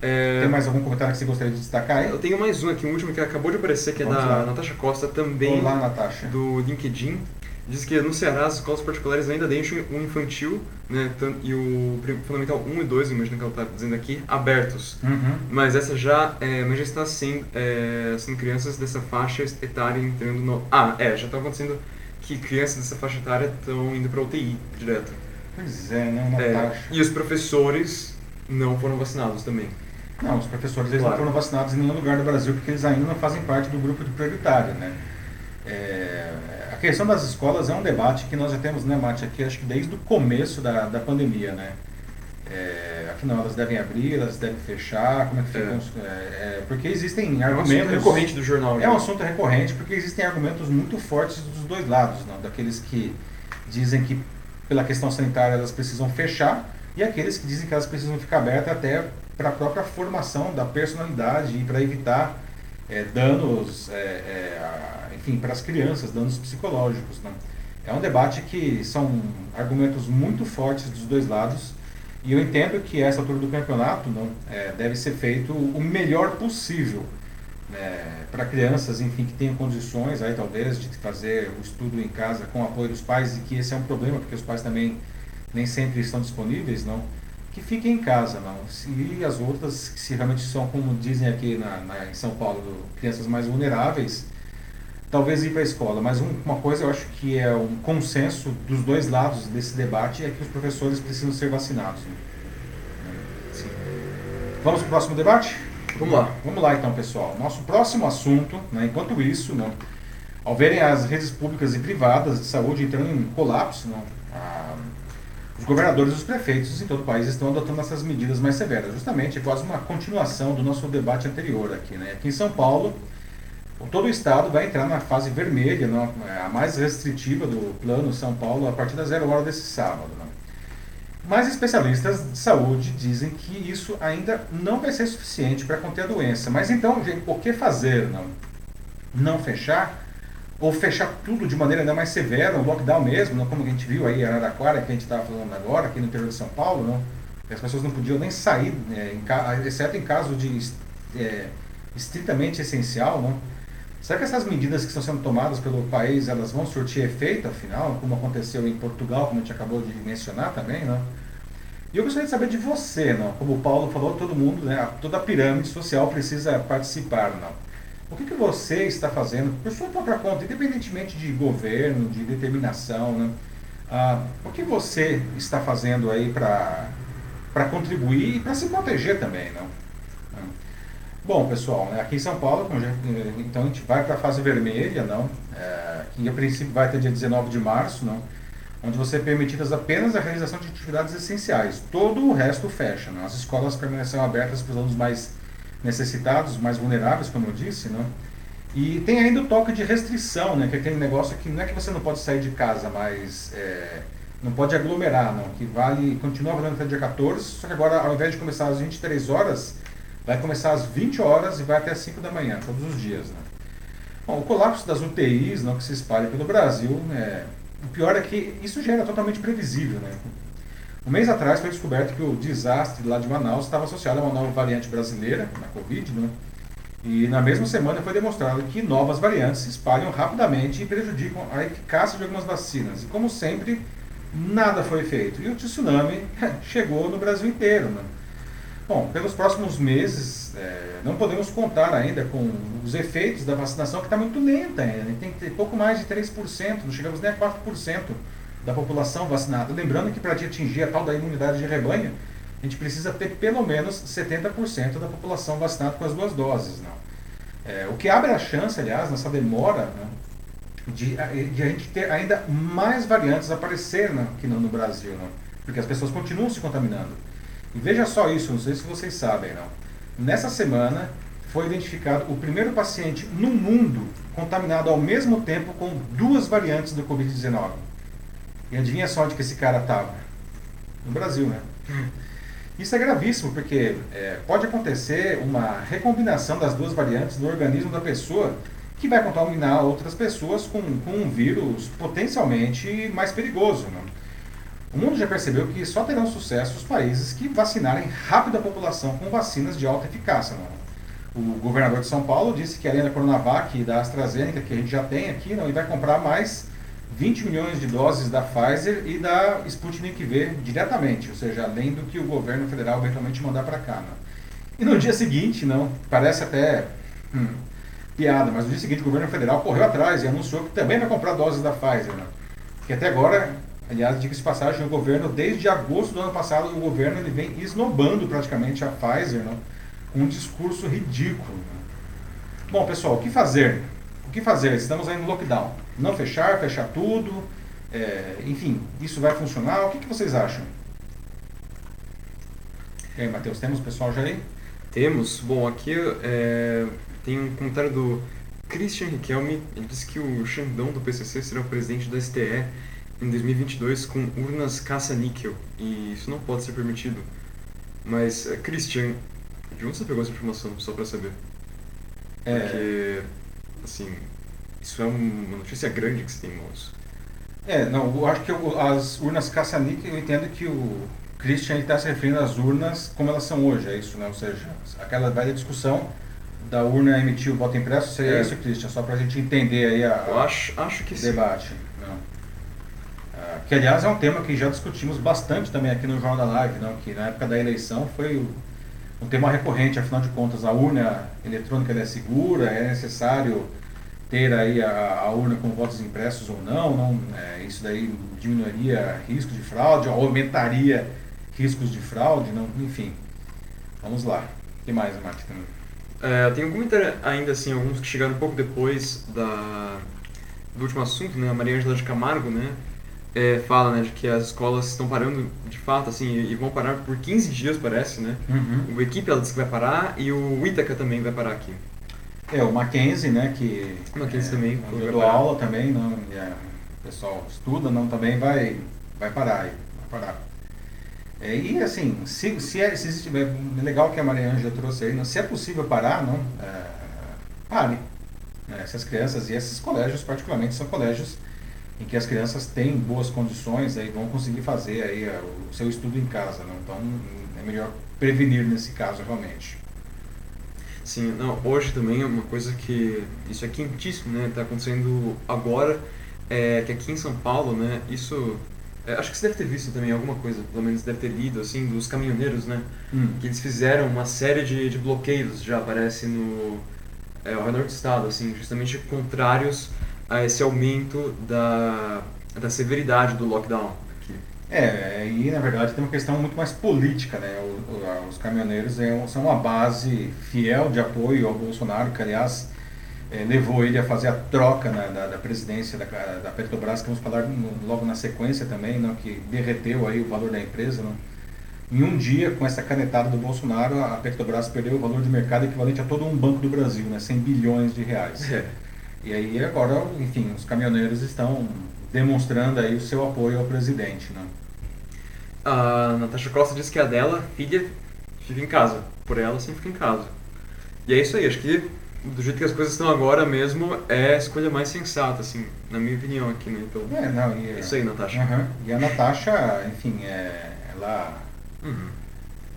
É, Tem mais algum comentário que você gostaria de destacar aí? Eu tenho mais um aqui, um último que acabou de aparecer, que é Vamos da lá. Natasha Costa, também Olá, Natasha. do LinkedIn. diz que no Ceará as escolas particulares ainda deixam o infantil né, e o fundamental 1 e 2, imagino que ela está dizendo aqui, abertos. Uhum. Mas essa já, é, mas já está sendo, é, sendo crianças dessa faixa etária entrando no... Ah, é, já está acontecendo que crianças dessa faixa etária estão indo para UTI direto. Pois é, né? Uma É, taxa. e os professores não foram vacinados também. Não, os professores eles Claro. não foram vacinados em nenhum lugar do Brasil porque eles ainda não fazem parte do grupo de prioritário, né? É, a questão das escolas é um debate que nós já temos, né, Mate, aqui acho que desde o começo da, da pandemia, né? É, afinal, elas devem abrir, elas devem fechar, como é que ficam? É. é, é, porque existem É um argumentos... recorrente do jornal. É já. um assunto recorrente porque existem argumentos muito fortes dos dois lados, não? daqueles que dizem que pela questão sanitária elas precisam fechar e aqueles que dizem que elas precisam ficar abertas até para a própria formação da personalidade e para evitar é, danos, é, é, enfim, para as crianças, danos psicológicos. Não? É um debate que são argumentos muito fortes dos dois lados e eu entendo que essa altura do campeonato não, é, deve ser feito o melhor possível né, para crianças, enfim, que tenham condições aí talvez de fazer o estudo em casa com o apoio dos pais e que esse é um problema porque os pais também nem sempre estão disponíveis, não, que fiquem em casa, não. E as outras, que se realmente são, como dizem aqui na, na- em São Paulo, crianças mais vulneráveis, talvez ir para a escola. Mas um- uma coisa eu acho que é um consenso dos dois lados desse debate é que os professores precisam ser vacinados. né. Sim. Vamos para o próximo debate? Vamos lá. Vamos lá então, pessoal. Nosso próximo assunto, né, enquanto isso, né, ao verem as redes públicas e privadas de saúde entrando em colapso, né, a- os governadores e os prefeitos em todo o país estão adotando essas medidas mais severas. Justamente, é quase uma continuação do nosso debate anterior aqui. Né? Aqui em São Paulo, todo o estado vai entrar na fase vermelha, né, a mais restritiva do plano São Paulo, a partir da zero hora desse sábado. Né? Mas especialistas de saúde dizem que isso ainda não vai ser suficiente para conter a doença. Mas então, gente, o que fazer? Não, não fechar? Ou fechar tudo de maneira ainda mais severa, um lockdown mesmo, não? como a gente viu aí em Araraquara, que a gente estava falando agora, aqui no interior de São Paulo, não? que as pessoas não podiam nem sair, né, em exceto em caso de é, estritamente essencial. Não? Será que essas medidas que estão sendo tomadas pelo país, elas vão surtir efeito, afinal, como aconteceu em Portugal, como a gente acabou de mencionar também, não? E eu gostaria de saber de você, não? Como o Paulo falou, todo mundo, né, toda a pirâmide social precisa participar, não? O que, que você está fazendo por sua própria conta, independentemente de governo, de determinação, né? Ah, o que você está fazendo aí para contribuir e para se proteger também, não? Bom, pessoal, né, aqui em São Paulo, já- eh, então a gente vai para a fase vermelha, não? É, que a princípio vai até dia 19 de março, não? Onde você é permitidas apenas a realização de atividades essenciais. Todo o resto fecha, não? As escolas permanecerão abertas para os alunos mais necessitados, mais vulneráveis, como eu disse, não? E tem ainda o toque de restrição, né? Que é aquele negócio que não é que você não pode sair de casa, mas é, não pode aglomerar, não. Que vale, continua valendo até dia 14, só que agora ao invés de começar às 23 horas, vai começar às 20 horas e vai até 5 da manhã, todos os dias, né? Bom, o colapso das UTIs, não, que se espalha pelo Brasil, né? O pior é que isso já era totalmente previsível, né? Um mês atrás foi descoberto que o desastre lá de Manaus estava associado a uma nova variante brasileira, na Covid, né? E na mesma semana foi demonstrado que novas variantes se espalham rapidamente e prejudicam a eficácia de algumas vacinas. E como sempre, nada foi feito. E o tsunami chegou no Brasil inteiro. Né? Bom, pelos próximos meses, é, não podemos contar ainda com os efeitos da vacinação, que está muito lenta ainda. né? Tem pouco mais de 3%, não chegamos nem a 4% da população vacinada. Lembrando que para atingir a tal da imunidade de rebanho, a gente precisa ter pelo menos 70% da população vacinada com as duas doses. Não? É, o que abre a chance, aliás, nessa demora né, de, de a gente ter ainda mais variantes aparecer né, aqui no, no Brasil, não? porque as pessoas continuam se contaminando. E veja só isso, não sei se vocês sabem, não. Nessa semana foi identificado o primeiro paciente no mundo contaminado ao mesmo tempo com duas variantes do Covid-19. E adivinha só onde que esse cara estava? No Brasil, né? Isso é gravíssimo, porque é, pode acontecer uma recombinação das duas variantes no organismo da pessoa que vai contaminar outras pessoas com, com um vírus potencialmente mais perigoso. Né? O mundo já percebeu que só terão sucesso os países que vacinarem rápido a população com vacinas de alta eficácia. Né? O governador de São Paulo disse que além da Coronavac e da AstraZeneca, que a gente já tem aqui, não, ele vai comprar mais 20 milhões de doses da Pfizer e da Sputnik V diretamente, ou seja, além do que o governo federal eventualmente mandar para cá. Né? E no dia seguinte, não, parece até hum, piada, mas no dia seguinte o governo federal correu atrás e anunciou que também vai comprar doses da Pfizer. Né? Que até agora, aliás, diga-se passagem, o governo, desde agosto do ano passado, o governo ele vem esnobando praticamente a Pfizer né? com um discurso ridículo. Né? Bom, pessoal, o que fazer? O que fazer? Estamos aí no lockdown. Não fechar, fechar tudo. É, enfim, isso vai funcionar? O que, que vocês acham? E aí, Matheus, temos pessoal já aí? Temos. Bom, aqui é, tem um comentário do Christian Riquelme. Ele disse que o Xandão do PCC será o presidente da STE em 2022 com urnas caça-níquel. E isso não pode ser permitido. Mas, é, Christian, de onde você pegou essa informação, só para saber? É... Porque, assim, isso é uma notícia grande que você tem em mãos. É, não, eu acho que eu, as urnas caça-níquel, eu entendo que o Christian está se referindo às urnas como elas são hoje, é isso, né? Ou seja, aquela velha discussão da urna emitir o voto impresso, seria é. isso, Christian? Só para a gente entender aí a, eu acho, acho que debate. Não. Que, aliás, é um tema que já discutimos bastante também aqui no Jornal da Live, não? que na época da eleição foi um tema recorrente, afinal de contas, a urna eletrônica é segura, é necessário ter aí a, a, urna com votos impressos ou não, não é, isso daí diminuiria risco de fraude, aumentaria riscos de fraude, não, enfim. Vamos lá. O que mais, Mark? É, tem um comentário ainda assim, alguns que chegaram um pouco depois da, do último assunto, né? A Maria Angela de Camargo, né? É, fala né, de que as escolas estão parando de fato assim e vão parar por 15 dias parece né? Uhum. o equipe ela disse que vai parar e o Ítaca também vai parar aqui. É o Mackenzie né que o Mackenzie é, também eu dou aula também não a, o pessoal estuda não também vai vai parar aí, vai parar. É, e assim se se, é, se existe, é legal que a Maria Ângela trouxe aí não, se é possível parar não é, pare. Né, essas crianças e esses colégios particularmente são colégios em que as crianças têm boas condições aí vão conseguir fazer aí eh, o seu estudo em casa, né? então é melhor prevenir nesse caso realmente. Sim, não, hoje também é uma coisa que isso é quentíssimo, né? Está acontecendo agora, é, que aqui em São Paulo, né? Isso é, acho que você deve ter visto também alguma coisa, pelo menos deve ter lido, assim, dos caminhoneiros, né? Hum. Que eles fizeram uma série de, de bloqueios, já aparece no é, ao redor do estado, assim, justamente contrários a esse aumento da, da severidade do lockdown. É, e na verdade tem uma questão muito mais política, né? O, os caminhoneiros é são uma base fiel de apoio ao Bolsonaro, que aliás é, levou ele a fazer a troca né, da, da, presidência da, da Petrobras, que vamos falar no, logo na sequência também, né, que derreteu aí o valor da empresa. Né? Em um dia, com essa canetada do Bolsonaro, a Petrobras perdeu o valor de mercado equivalente a todo um banco do Brasil, né, 100 bilhões de reais. É. E aí agora, enfim, os caminhoneiros estão demonstrando aí o seu apoio ao presidente, né? A Natasha Costa disse que a dela, filha, fica em casa. Por ela, sim, fica em casa. E é isso aí, acho que do jeito que as coisas estão agora mesmo, é a escolha mais sensata, assim, na minha opinião aqui, né? Então, é, não, e, é isso aí, Natasha. Uhum. E a Natasha, enfim, é, ela uhum.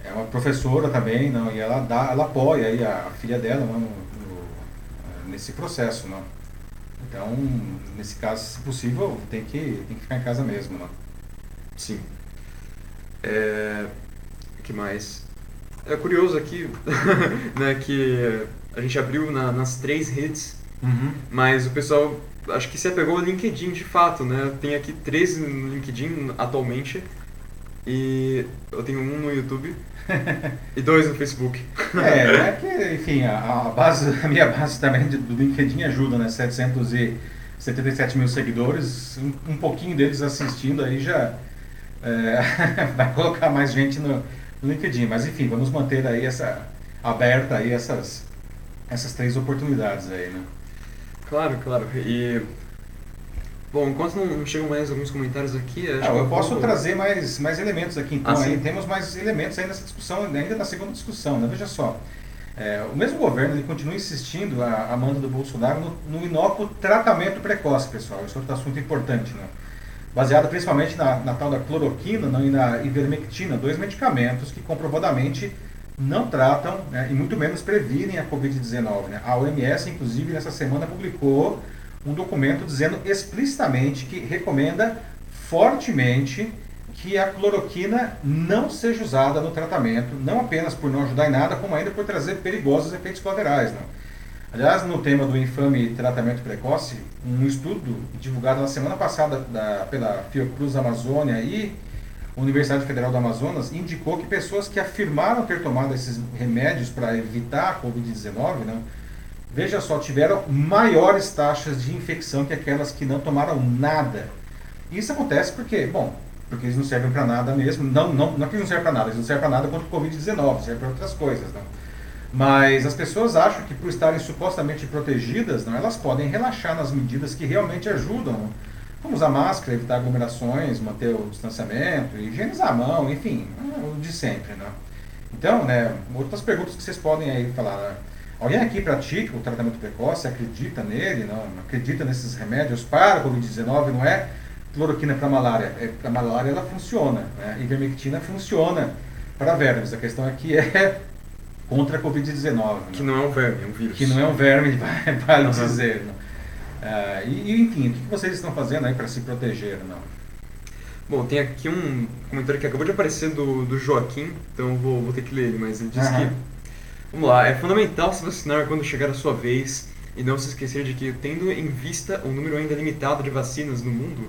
é uma professora também, não, e ela dá, ela apoia aí a filha dela no, no, nesse processo, não. Então, nesse caso, se possível, tem que, tem que ficar em casa mesmo, né? Sim. É... O que mais? É curioso aqui, né, que a gente abriu na, nas três redes, uhum. mas o pessoal acho que se apegou ao LinkedIn de fato, né? Tem aqui três no LinkedIn atualmente e eu tenho um no YouTube e dois no Facebook. É, é que, enfim, a, a, base, a minha base também do LinkedIn ajuda, né? 777 mil seguidores, um, um pouquinho deles assistindo aí já é, vai colocar mais gente no, no, LinkedIn. Mas enfim, vamos manter aí essa aberta aí essas, essas três oportunidades aí, né? Claro, claro. E Bom, enquanto não chegam mais alguns comentários aqui... Acho ah, eu posso vou... trazer mais, mais elementos aqui. Então, ah, aí temos mais elementos aí nessa discussão, ainda na segunda discussão. Né? Veja só, é, o mesmo governo ele continua insistindo, a, a manda do Bolsonaro, no, no inócuo tratamento precoce, pessoal. Isso é outro assunto importante, né? Baseado principalmente na, na tal da cloroquina não, e na ivermectina, dois medicamentos que comprovadamente não tratam né, e muito menos previnem a Covid-19. Né? A OMS, inclusive, nessa semana publicou um documento dizendo explicitamente que recomenda fortemente que a cloroquina não seja usada no tratamento, não apenas por não ajudar em nada, como ainda por trazer perigosos efeitos colaterais. Né? Aliás, no tema do infame tratamento precoce, um estudo divulgado na semana passada da, pela Fiocruz Amazônia e Universidade Federal do Amazonas indicou que pessoas que afirmaram ter tomado esses remédios para evitar a Covid-19, né, veja só, tiveram maiores taxas de infecção que aquelas que não tomaram nada. Isso acontece porque, bom, porque eles não servem para nada mesmo. Não, não, não é que eles não servem para nada, eles não servem para nada contra o Covid-19, servem para outras coisas. Não. Mas as pessoas acham que por estarem supostamente protegidas, não, elas podem relaxar nas medidas que realmente ajudam, como usar máscara, evitar aglomerações, manter o distanciamento, higienizar a mão, enfim, o de sempre. Não. Então, né, outras perguntas que vocês podem aí falar. Né? Alguém aqui pratica o tratamento precoce, acredita nele, não, acredita nesses remédios para a Covid-19, não é? cloroquina para malária. É, para malária ela funciona, né? Ivermectina funciona para vermes. A questão aqui é contra a Covid-19. Né? Que não é um verme, é um vírus. Que não é um verme, vale, uhum. dizer. Né? Uh, e, enfim, o que vocês estão fazendo aí para se proteger? Não? Bom, tem aqui um comentário que acabou de aparecer do, do Joaquim, então vou, vou ter que ler ele, mas ele diz uhum. que. Vamos lá, é fundamental se vacinar quando chegar a sua vez e não se esquecer de que, tendo em vista o um número ainda limitado de vacinas no mundo,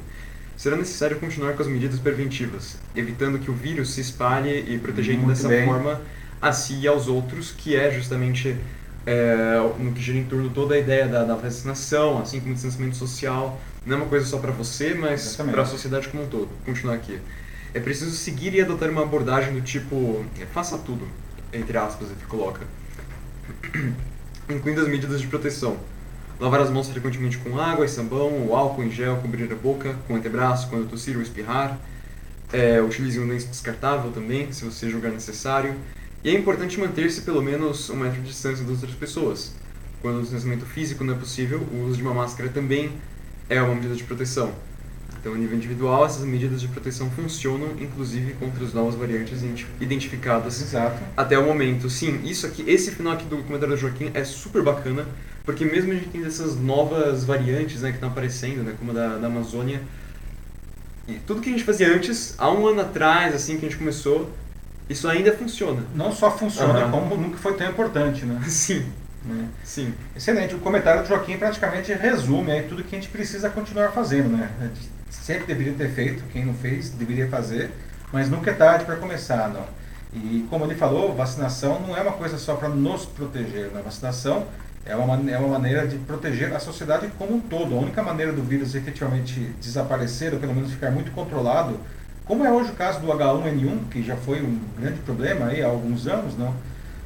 será necessário continuar com as medidas preventivas, evitando que o vírus se espalhe e protegendo Muito dessa bem. forma a si e aos outros, que é justamente é, no que gira em torno toda a ideia da, da vacinação, assim como o distanciamento social. Não é uma coisa só para você, mas para a sociedade como um todo. Vou continuar aqui. É preciso seguir e adotar uma abordagem do tipo é, faça tudo, entre aspas, ele coloca, incluindo as medidas de proteção Lavar as mãos frequentemente com água e sabão, ou álcool em gel, cobrir a boca com o antebraço quando tossir ou espirrar. É, utilize um lenço descartável também, se você julgar necessário. E é importante manter-se pelo menos um metro de distância das outras pessoas. Quando o distanciamento físico não é possível, o uso de uma máscara também é uma medida de proteção. Então, a nível individual, essas medidas de proteção funcionam, inclusive contra as novas variantes identificadas Exato. até o momento. Sim, isso aqui, esse final aqui do comentário do Joaquim é super bacana, porque mesmo a gente tem essas novas variantes né, que estão aparecendo, né, como a da, da Amazônia, e tudo que a gente fazia antes, há um ano atrás, assim que a gente começou, isso ainda funciona. Não só funciona, uhum. como nunca foi tão importante, né? Sim. Né? Sim. Excelente. O comentário do Joaquim praticamente resume aí tudo que a gente precisa continuar fazendo, né? Sempre deveria ter feito, quem não fez deveria fazer, mas nunca é tarde para começar, não. E como ele falou, vacinação não é uma coisa só para nos proteger, né? Vacinação é uma, é uma maneira de proteger a sociedade como um todo. A única maneira do vírus efetivamente desaparecer, ou pelo menos ficar muito controlado, como é hoje o caso do H1N1, que já foi um grande problema aí há alguns anos, não?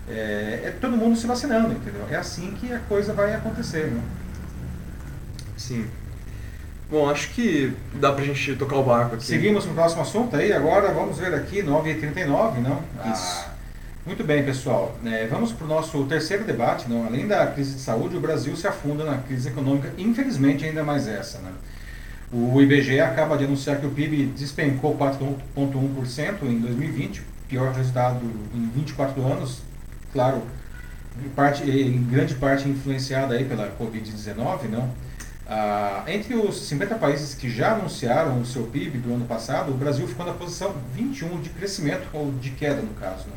É, é todo mundo se vacinando, entendeu? É assim que a coisa vai acontecer, não? Sim. Bom, acho que dá pra gente tocar o barco aqui. Seguimos para o próximo assunto aí, agora vamos ver aqui, 9h39, não? Isso. Ah, muito bem, pessoal. É, vamos para o nosso terceiro debate. Não? Além da crise de saúde, o Brasil se afunda na crise econômica, infelizmente ainda mais essa. Né? O IBGE acaba de anunciar que o PIB despencou 4,1% em 2020, pior resultado em 24 anos, claro, em, parte, em grande parte influenciada aí pela Covid-19. Não? Ah, entre os 50 países que já anunciaram o seu PIB do ano passado, o Brasil ficou na posição 21 de crescimento, ou de queda no caso. Né?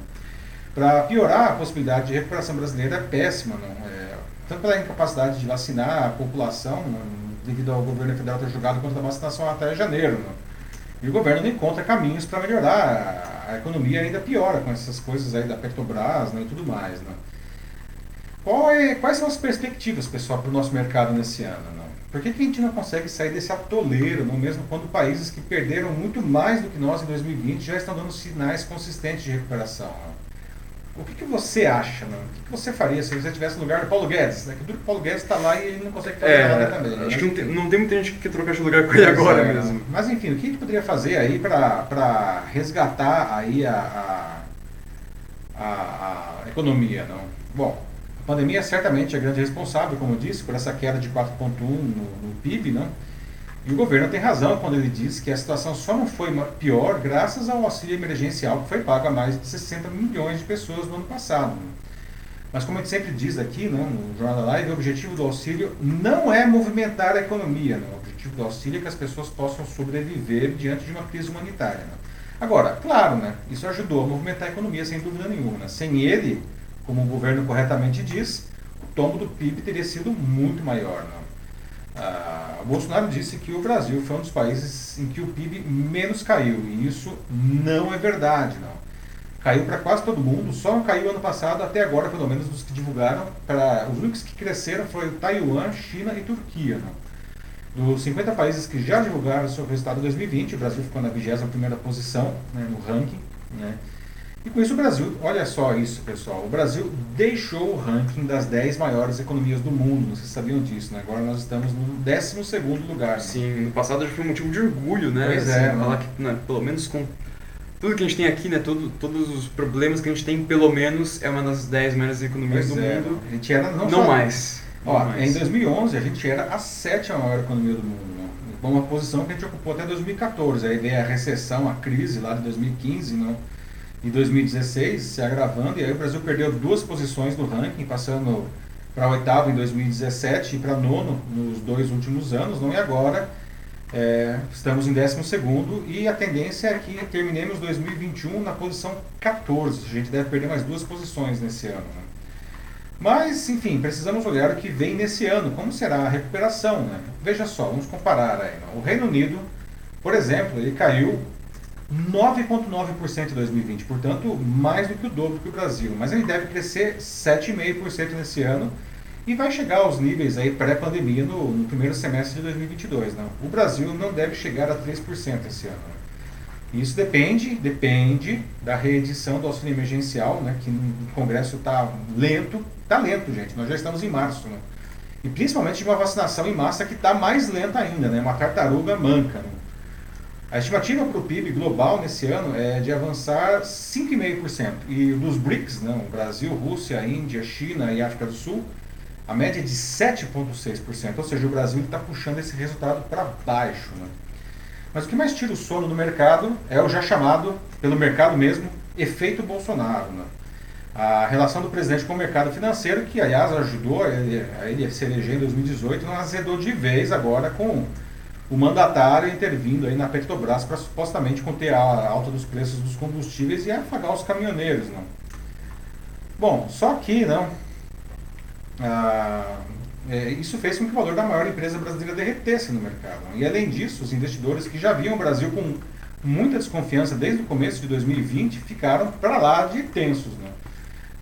Para piorar, a possibilidade de recuperação brasileira é péssima, não? É, tanto pela incapacidade de vacinar a população, não? devido ao governo federal ter jogado contra a vacinação até janeiro. Não? E o governo não encontra caminhos para melhorar. A, economia ainda piora com essas coisas aí da Petrobras né, e tudo mais. Não? É, quais são as perspectivas, pessoal, para o nosso mercado nesse ano? Por que, que a gente não consegue sair desse atoleiro, não? mesmo quando países que perderam muito mais do que nós em 2020 já estão dando sinais consistentes de recuperação? Não? O que, que você acha? O que, que você faria se você estivesse no lugar do Paulo Guedes? Né? Que o Paulo Guedes está lá e ele não consegue fazer é, nada também. Acho né? que não tem, não tem muita gente que quer trocar de lugar com ele agora é, mesmo. Mas enfim, o que a gente poderia fazer aí para resgatar aí a, a, a, a, economia? Não? Bom, a pandemia certamente é grande responsável, como eu disse, por essa queda de 4,1 no, no PIB, não? E o governo tem razão quando ele diz que a situação só não foi pior graças ao auxílio emergencial que foi pago a mais de 60 milhões de pessoas no ano passado. Mas como a gente sempre diz aqui né, no Jornal da Live, o objetivo do auxílio não é movimentar a economia. Né? O objetivo do auxílio é que as pessoas possam sobreviver diante de uma crise humanitária. Né? Agora, claro, né, isso ajudou a movimentar a economia, sem dúvida nenhuma. Né? Sem ele, como o governo corretamente diz, o tombo do PIB teria sido muito maior. Né? Ah, Bolsonaro disse que o Brasil foi um dos países em que o PIB menos caiu, e isso não é verdade. Não caiu para quase todo mundo, só não caiu ano passado, até agora, pelo menos, dos que divulgaram. Pra, os únicos que cresceram foram Taiwan, China e Turquia. Né? Dos 50 países que já divulgaram seu resultado em 2020, o Brasil ficou na 21 posição né, no ranking. Né? E com isso o Brasil, olha só isso pessoal, o Brasil deixou o ranking das 10 maiores economias do mundo, vocês sabiam disso, né? Agora nós estamos no 12 lugar. Né? Sim, no passado já foi um motivo de orgulho, né? Pois é, assim, falar que, né, pelo menos com tudo que a gente tem aqui, né, todo, todos os problemas que a gente tem, pelo menos, é uma das 10 maiores economias pois do é, mundo. A gente era não, não só, mais. Ó, não mais. Em 2011 a gente era a sétima maior economia do mundo, né? uma posição que a gente ocupou até 2014. Aí veio a recessão, a crise lá de 2015, né? Em 2016 se agravando, e aí o Brasil perdeu duas posições no ranking, passando para oitavo em 2017 e para nono nos dois últimos anos, não? e agora é, estamos em 12 e a tendência é que terminemos 2021 na posição 14. A gente deve perder mais duas posições nesse ano. Né? Mas, enfim, precisamos olhar o que vem nesse ano, como será a recuperação. Né? Veja só, vamos comparar aí. Né? O Reino Unido, por exemplo, ele caiu 9,9% em 2020, portanto, mais do que o dobro que o Brasil. Mas ele deve crescer 7,5% nesse ano e vai chegar aos níveis aí pré-pandemia no, no, primeiro semestre de 2022. Não? O Brasil não deve chegar a 3% esse ano. Né? Isso depende, depende da reedição do auxílio emergencial, né, que no Congresso está lento, está lento, gente. Nós já estamos em março, né? E principalmente de uma vacinação em massa que está mais lenta ainda, né? Uma tartaruga manca. Né? A estimativa para o PIB global nesse ano é de avançar 5,5%. E dos BRICS, né, Brasil, Rússia, Índia, China e África do Sul, a média é de 7,6%, ou seja, o Brasil está puxando esse resultado para baixo. Né? Mas o que mais tira o sono do mercado é o já chamado, pelo mercado mesmo, efeito Bolsonaro. Né? A relação do presidente com o mercado financeiro, que aliás ajudou ele, a ele se eleger em 2018, não azedou de vez agora com o mandatário intervindo aí na Petrobras para supostamente conter a alta dos preços dos combustíveis e afagar os caminhoneiros. Não? Bom, só que não, ah, é, isso fez com que o valor da maior empresa brasileira derretesse no mercado. E além disso, os investidores que já viam o Brasil com muita desconfiança desde o começo de 2020 ficaram para lá de tensos. Né?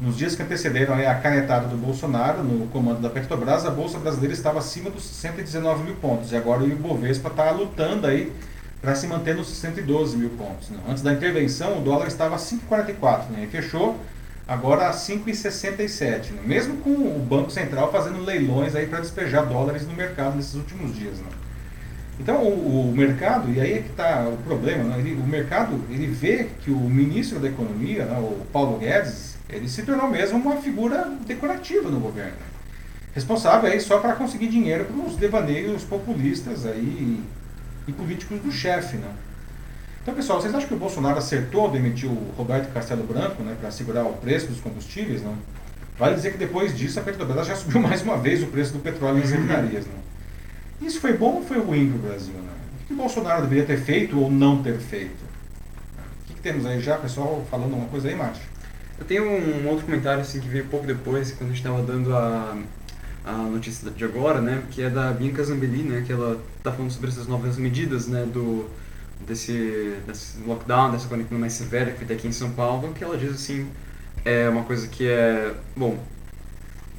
Nos dias que antecederam a canetada do Bolsonaro no comando da Petrobras, a Bolsa Brasileira estava acima dos 119 mil pontos. E agora o Ibovespa está lutando aí para se manter nos 112 mil pontos. Né? Antes da intervenção, o dólar estava a 5,44 né? e fechou agora a 5,67, né? mesmo com o Banco Central fazendo leilões aí para despejar dólares no mercado nesses últimos dias. Né? Então o, o, mercado, e aí é que está o problema, né? ele, o mercado ele vê que o ministro da Economia, né, o Paulo Guedes, ele se tornou mesmo uma figura decorativa no governo. Responsável aí só para conseguir dinheiro para os devaneios populistas aí e políticos do chefe. Né? Então, pessoal, vocês acham que o Bolsonaro acertou ao demitir o Roberto Castelo Branco né, para segurar o preço dos combustíveis? Não? Vale dizer que depois disso a Petrobras já subiu mais uma vez o preço do petróleo nas refinarias. Não? Isso foi bom ou foi ruim para o Brasil? Né? O que o Bolsonaro deveria ter feito ou não ter feito? O que, que temos aí já, pessoal, falando uma coisa aí, Márcio? Eu tenho um outro comentário assim, que veio pouco depois, quando a gente estava dando a, a notícia de agora, né, que é da Bianca Zambelli, né, que ela está falando sobre essas novas medidas né, do, desse, desse lockdown, dessa quarentena mais severa que foi aqui em São Paulo, que ela diz assim, é uma coisa que é, bom,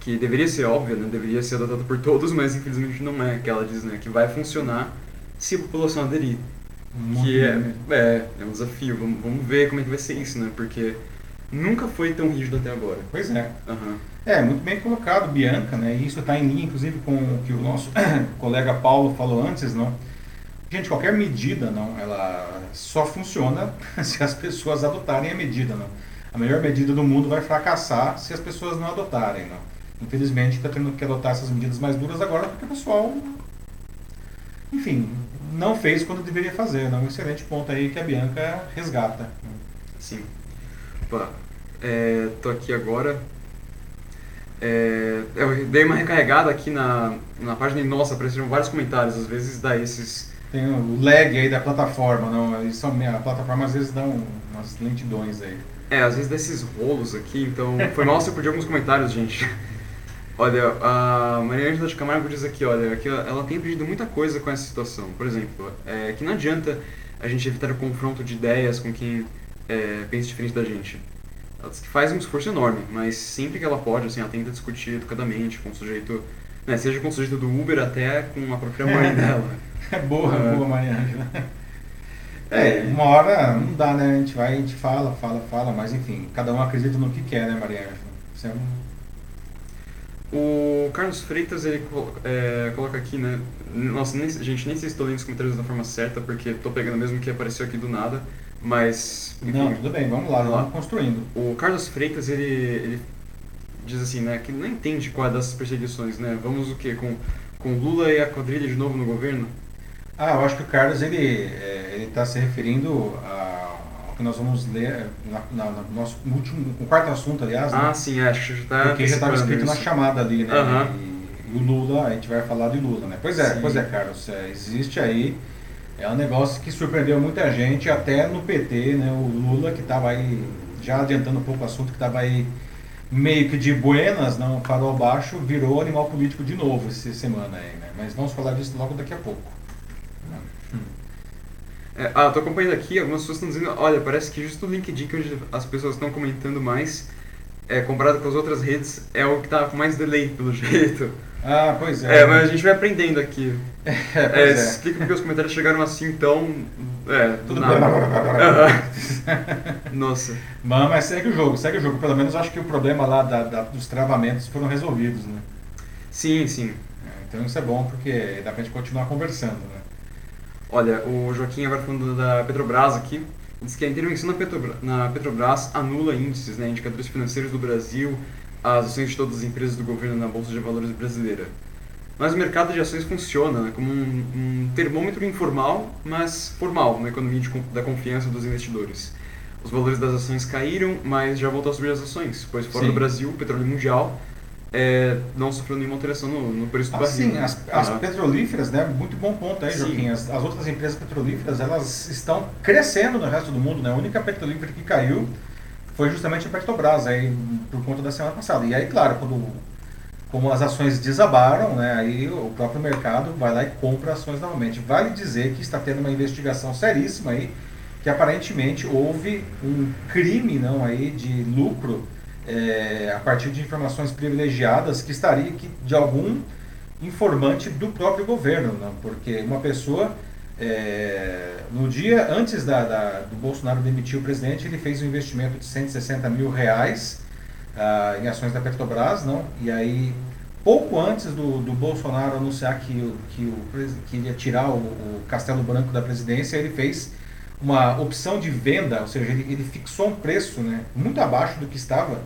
que deveria ser óbvia, né, deveria ser adotada por todos, mas infelizmente não é, que ela diz, né, que vai funcionar se a população aderir. Muito que é, é, é um desafio, vamos, vamos ver como é que vai ser isso, né, porque nunca foi tão rígido até agora. Pois é. Uhum. É, muito bem colocado, Bianca, né? E isso está em linha, inclusive, com o que o nosso colega Paulo falou antes, não? Gente, qualquer medida, não, ela só funciona se as pessoas adotarem a medida, não. A melhor medida do mundo vai fracassar se as pessoas não adotarem, não. Infelizmente, está tendo que adotar essas medidas mais duras agora porque o pessoal, enfim, não fez quando deveria fazer, não. Um excelente ponto aí que a Bianca resgata. Sim. É, tô aqui agora É, eu dei uma recarregada aqui na, na página e, nossa, apareceram vários comentários, às vezes dá esses... Tem o lag aí da plataforma, não? Isso, a plataforma às vezes dá um, umas lentidões aí. É, às vezes dá esses rolos aqui, então foi mal se eu perdi alguns comentários, gente. Olha, a Maria Ângela de Camargo diz aqui, olha, que ela tem pedido muita coisa com essa situação. Por exemplo, é, que não adianta a gente evitar o confronto de ideias com quem é, pensa diferente da gente. Ela faz um esforço enorme, mas sempre que ela pode, assim, ela tenta discutir educadamente com o sujeito, né, seja com o sujeito do Uber até com a própria mãe dela. É boa, é. boa, Maria Ângela. É, uma hora não dá, né? A gente vai, a gente fala, fala, fala, mas enfim, cada um acredita no que quer, né, Maria Ângela? Isso é um o Carlos Freitas, ele é, coloca aqui, né? Nossa, nem, gente, nem sei se estou lendo os comentários da forma certa, porque estou pegando mesmo que apareceu aqui do nada, mas... Enfim, não, tudo bem, vamos lá, vamos, vamos construindo. O Carlos Freitas, ele, ele diz assim, né, que não entende qual é dessas perseguições, né? Vamos o quê? Com, com Lula e a quadrilha de novo no governo? Ah, eu acho que o Carlos, ele é, está se referindo a que nós vamos ler na, na, no nosso último, o quarto assunto, aliás. Ah, né? sim, acho que está. Porque já estava escrito isso. na chamada ali, né? Uhum. E, e, o Lula, a gente vai falar de Lula, né? Pois é, sim. pois é, Carlos, é, existe aí. É um negócio que surpreendeu muita gente, até no PT, né? O Lula que estava aí, já adiantando um pouco o assunto, que estava aí meio que de buenas, não farol baixo, virou animal político de novo essa semana aí, né? Mas vamos falar disso logo daqui a pouco. É, ah, tô acompanhando aqui, algumas pessoas estão dizendo, olha, parece que justo o LinkedIn que hoje as pessoas estão comentando mais, é, comparado com as outras redes, é o que tá com mais delay, pelo jeito. Ah, pois é. É, mas a gente vai aprendendo aqui. É, é, é. Explica porque os comentários chegaram assim tão... É, do nada. Nossa. Mas, mas segue o jogo, segue o jogo. Pelo menos acho que o problema lá da, da dos travamentos foram resolvidos, né? Sim, sim. É, então isso é bom porque dá pra gente continuar conversando, né? Olha, o Joaquim agora falando da Petrobras aqui, diz que a intervenção na Petrobras, na Petrobras anula índices, né, indicadores financeiros do Brasil, as ações de todas as empresas do governo na Bolsa de Valores brasileira. Mas o mercado de ações funciona né, como um, um, termômetro informal, mas formal na economia de, da confiança dos investidores. Os valores das ações caíram, mas já voltou a subir as ações, pois fora Sim. do Brasil, o petróleo mundial é, não sofreu nenhuma alteração no, no preço do ah, barril. Sim, as, as ah. petrolíferas, né? Muito bom ponto aí, Joaquim. As, as, outras empresas petrolíferas, elas estão crescendo no resto do mundo, né? A única petrolífera que caiu foi justamente a Petrobras, aí, por conta da semana passada. E aí, claro, quando como as ações desabaram, né, aí o próprio mercado vai lá e compra ações novamente. Vale dizer que está tendo uma investigação seríssima aí, que aparentemente houve um crime não aí de lucro é, a partir de informações privilegiadas que estaria que, de algum informante do próprio governo, não? porque uma pessoa é, no dia antes da, da, do Bolsonaro demitir o presidente, ele fez um investimento de 160 mil reais ah, em ações da Petrobras, não? E aí pouco antes do, do Bolsonaro anunciar que, que, o, que ia tirar o, o Castelo Branco da presidência, ele fez uma opção de venda, ou seja, ele, ele fixou um preço né, muito abaixo do que estava,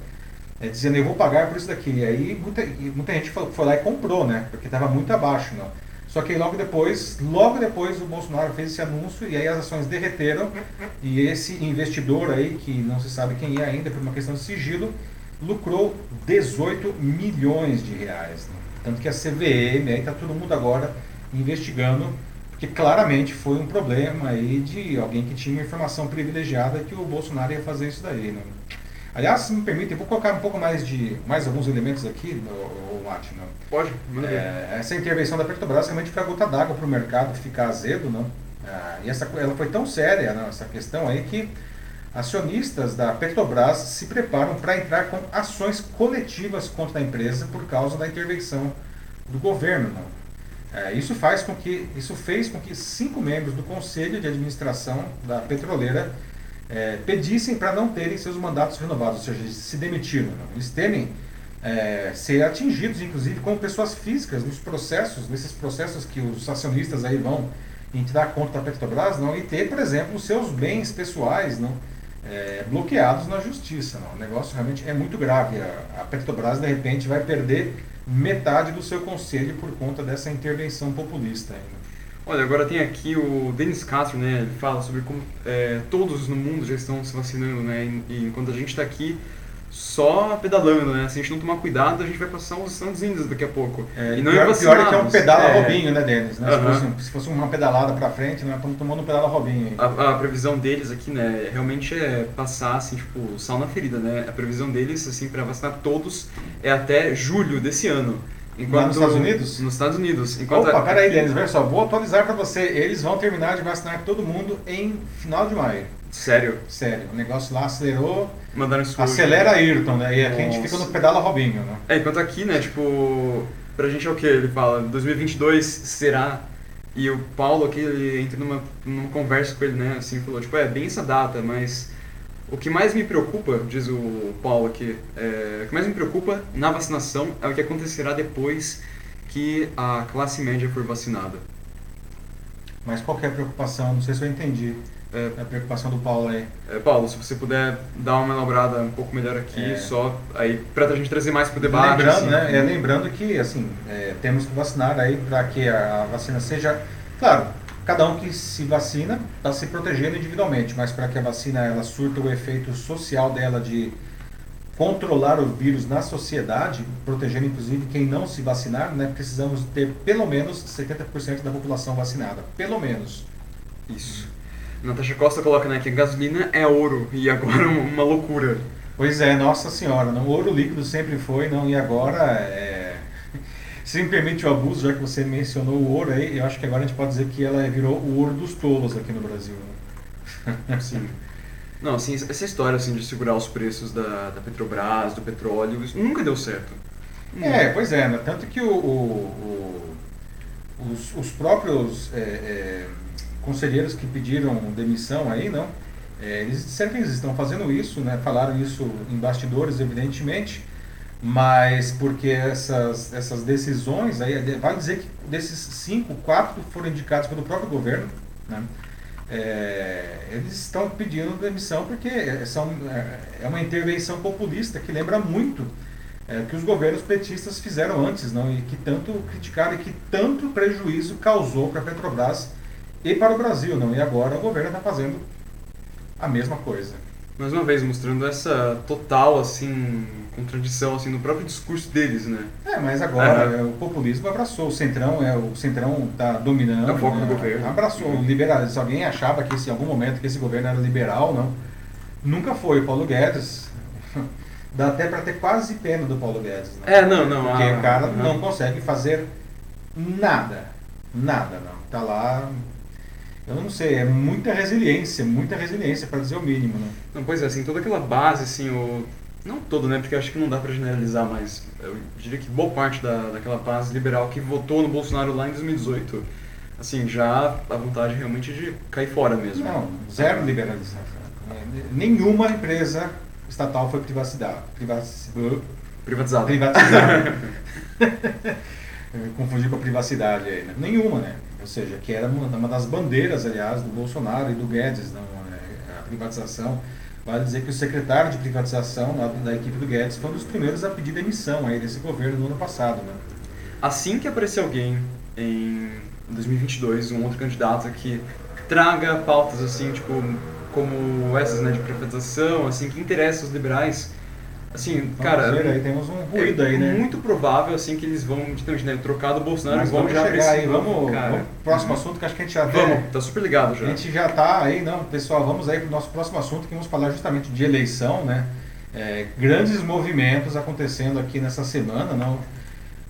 é, dizendo eu vou pagar por isso daqui. E aí muita, muita gente foi, foi lá e comprou, né? Porque estava muito abaixo. Não. Só que logo depois, logo depois o Bolsonaro fez esse anúncio e aí as ações derreteram e esse investidor aí, que não se sabe quem é ainda por uma questão de sigilo, lucrou 18 milhões de reais. Né? Tanto que a CVM, aí está todo mundo agora investigando porque claramente foi um problema aí de alguém que tinha informação privilegiada que o Bolsonaro ia fazer isso daí. Né? Aliás, se me permite, eu vou colocar um pouco mais de mais alguns elementos aqui, o, Mate. Né? Pode, é, Essa intervenção da Petrobras realmente foi a gota d'água para o mercado ficar azedo. Não? Ah, e essa, ela foi tão séria, não, essa questão aí, que acionistas da Petrobras se preparam para entrar com ações coletivas contra a empresa por causa da intervenção do governo. Não? É, isso, faz com que, isso fez com que cinco membros do Conselho de Administração da petroleira é, pedissem para não terem seus mandatos renovados, ou seja, eles se demitiram. Não. Eles temem é, ser atingidos, inclusive, como pessoas físicas nos processos, nesses processos que os acionistas aí vão entrar contra a Petrobras, não, e ter, por exemplo, os seus bens pessoais não, é, bloqueados na justiça. Não. O negócio realmente é muito grave. A, a Petrobras, de repente, vai perder metade do seu conselho por conta dessa intervenção populista. Ainda. Olha, agora tem aqui o Denis Castro, né? Ele fala sobre como é, todos no mundo já estão se vacinando, né? E, enquanto a gente está aqui só pedalando, né? Se a gente não tomar cuidado, a gente vai passar os Estados Unidos daqui a pouco. É, e não pior, pior é que é um pedala é, Robinho, né, Denis? Né? Se, fosse, se fosse uma pedalada pra frente, nós estamos tomando um pedala Robinho. A, a previsão deles aqui, né, realmente é passar, assim, tipo, sal na ferida, né? A previsão deles, assim, para vacinar todos é até julho desse ano. Lá nos Estados Unidos? Nos Estados Unidos. Enquanto Opa, peraí, aqui- Denis, veja só, vou atualizar pra você. Eles vão terminar de vacinar todo mundo em final de maio. Sério, Sério, o negócio lá acelerou. mandaram isso. Acelera Ayrton, né? E aqui a gente fica no pedala Robinho, né? É, enquanto aqui, né, tipo, pra gente é o que? Ele fala, 2022 será. E o Paulo aqui, ele entra numa, numa conversa com ele, né, assim, falou, tipo, é bem essa data, mas o que mais me preocupa, diz o Paulo aqui, é, o que mais me preocupa na vacinação é o que acontecerá depois que a classe média for vacinada. Mas qual é a preocupação? Não sei se eu entendi. É, A preocupação do Paulo aí. é, Paulo, se você puder dar uma elaborada um pouco melhor aqui, É. só aí pra gente trazer mais pro debate. lembrando, assim. né? É, lembrando que assim é, temos que vacinar aí para que a, a vacina seja, claro, cada um que se vacina está se protegendo individualmente, mas para que a vacina ela surta o efeito social dela de controlar o vírus na sociedade, protegendo inclusive quem não se vacinar, né? Precisamos ter pelo menos 70% da população vacinada, pelo menos. Isso. Natasha Costa coloca, né, que gasolina é ouro e agora uma loucura. Pois é, nossa senhora, não, ouro líquido sempre foi, não, e agora é, se me permite o abuso, já que você mencionou o ouro aí, eu acho que agora a gente pode dizer que ela virou o ouro dos tolos aqui no Brasil. né? Sim. Não, assim, essa história assim, de segurar os preços da, da Petrobras, do petróleo, isso nunca deu certo. É, pois é, né? tanto que o, o- o- os, os próprios é, é, conselheiros que pediram demissão aí, não, é, eles disseram que eles estão fazendo isso, né? falaram isso em bastidores, evidentemente, mas porque essas, essas decisões, aí, vale dizer que desses cinco, quatro foram indicados pelo próprio governo, né? É, eles estão pedindo demissão porque são, é, é uma intervenção populista que lembra muito é, que os governos petistas fizeram antes, não? E que tanto criticaram e que tanto prejuízo causou para a Petrobras e para o Brasil, não? E agora o governo está fazendo a mesma coisa. Mais uma vez, mostrando essa total, assim, contradição, assim, no próprio discurso deles, né? É, mas agora Aham. é, o populismo abraçou, o centrão é o centrão está dominando. É foco né? do governo. Abraçou, Uhum. o liberal. Se alguém achava que esse, em algum momento que esse governo era liberal, não? Nunca foi. O Paulo Guedes dá até para ter quase pena do Paulo Guedes. né? É, não, não. Porque ah, o cara não consegue fazer nada. Nada, não. Tá lá. Eu não sei, é muita resiliência, muita resiliência para dizer o mínimo, né? Não, pois é, assim, toda aquela base, assim, o... Não todo, né? Porque acho que não dá pra generalizar, mas eu diria que boa parte da, daquela base liberal que votou no Bolsonaro lá em 2018, assim, já a vontade realmente de cair fora mesmo. Não, zero liberalização. Nenhuma empresa estatal foi privacidade. Privatizada. Eu Confundi com a privacidade aí, né? Nenhuma, né? Ou seja, que era uma das bandeiras, aliás, do Bolsonaro e do Guedes, não, é, a privatização. Vale dizer que o secretário de privatização lá da equipe do Guedes foi um dos primeiros a pedir demissão aí desse governo no ano passado, né? Assim que aparecer alguém em 2022, um outro candidato que traga pautas assim, tipo, como essas, né, de privatização, assim, que interessa os liberais, assim, Vamos cara, ver, aí temos um ruído é aí, né? muito provável, assim, que eles vão, justamente, né, trocar do Bolsonaro Mas e vão vamos já pra chegar esse aí, vamos, cara. vamos pro próximo assunto que acho que a gente já até- Vamos, tá super ligado já. A gente já está aí, não, pessoal, vamos aí para o nosso próximo assunto que vamos falar justamente de eleição, né? É, grandes movimentos acontecendo aqui nessa semana, não?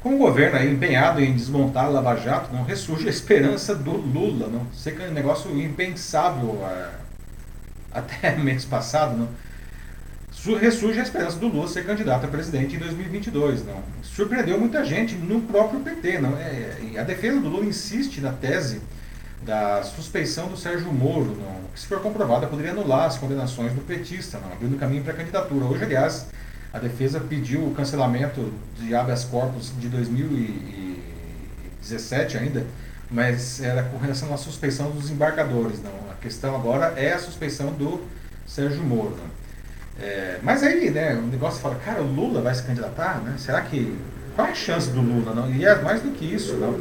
Com o governo aí empenhado em desmontar a Lava Jato, não ressurge a esperança do Lula, não? Sei que é um negócio impensável ah, até mês passado, não? Su- Ressurge a esperança do Lula ser candidato a presidente em 2022, não? Surpreendeu muita gente no próprio PT, não? É, a defesa do Lula insiste na tese da suspeição do Sérgio Moro, não, que se for comprovada poderia anular as condenações do petista, não, abrindo caminho para a candidatura. Hoje, aliás, a defesa pediu o cancelamento de habeas corpus de 2017 ainda, mas era com relação à suspeição dos embarcadores. Não. A questão agora é a suspeição do Sérgio Moro. Não. É, mas aí, né, o negócio fala, cara, o Lula vai se candidatar, né? Será que. Qual é a chance do Lula? Não? E é mais do que isso, não.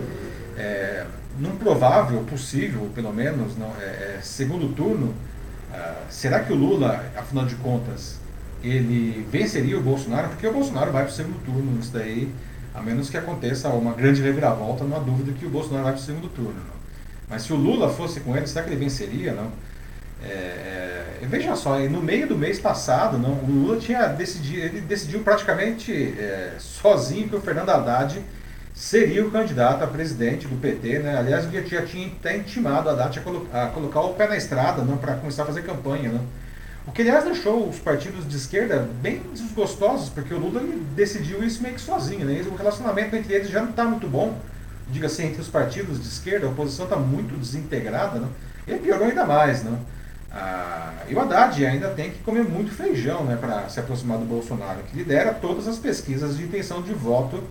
É, num provável, possível, pelo menos, não, é, é, segundo turno, ah, será que o Lula, afinal de contas, ele venceria o Bolsonaro, porque o Bolsonaro vai para o segundo turno, isso daí, a menos que aconteça uma grande reviravolta, não há dúvida que o Bolsonaro vai para o segundo turno. Não. Mas se o Lula fosse com ele, será que ele venceria? Não? É, é, veja só, no meio do mês passado, não, o Lula tinha decidido, ele decidiu praticamente é, sozinho que o Fernando Haddad seria o candidato a presidente do PT, né? Aliás, ele já tinha até intimado a Haddad a, colo a colocar o pé na estrada, não, para começar a fazer campanha, não. O que, aliás, deixou os partidos de esquerda bem desgostosos, porque o Lula decidiu isso meio que sozinho, né? O relacionamento entre eles já não está muito bom, diga assim, entre os partidos de esquerda, a oposição está muito desintegrada, não? E piorou ainda mais, não? Ah, e o Haddad ainda tem que comer muito feijão né, para se aproximar do Bolsonaro, que lidera todas as pesquisas de intenção de voto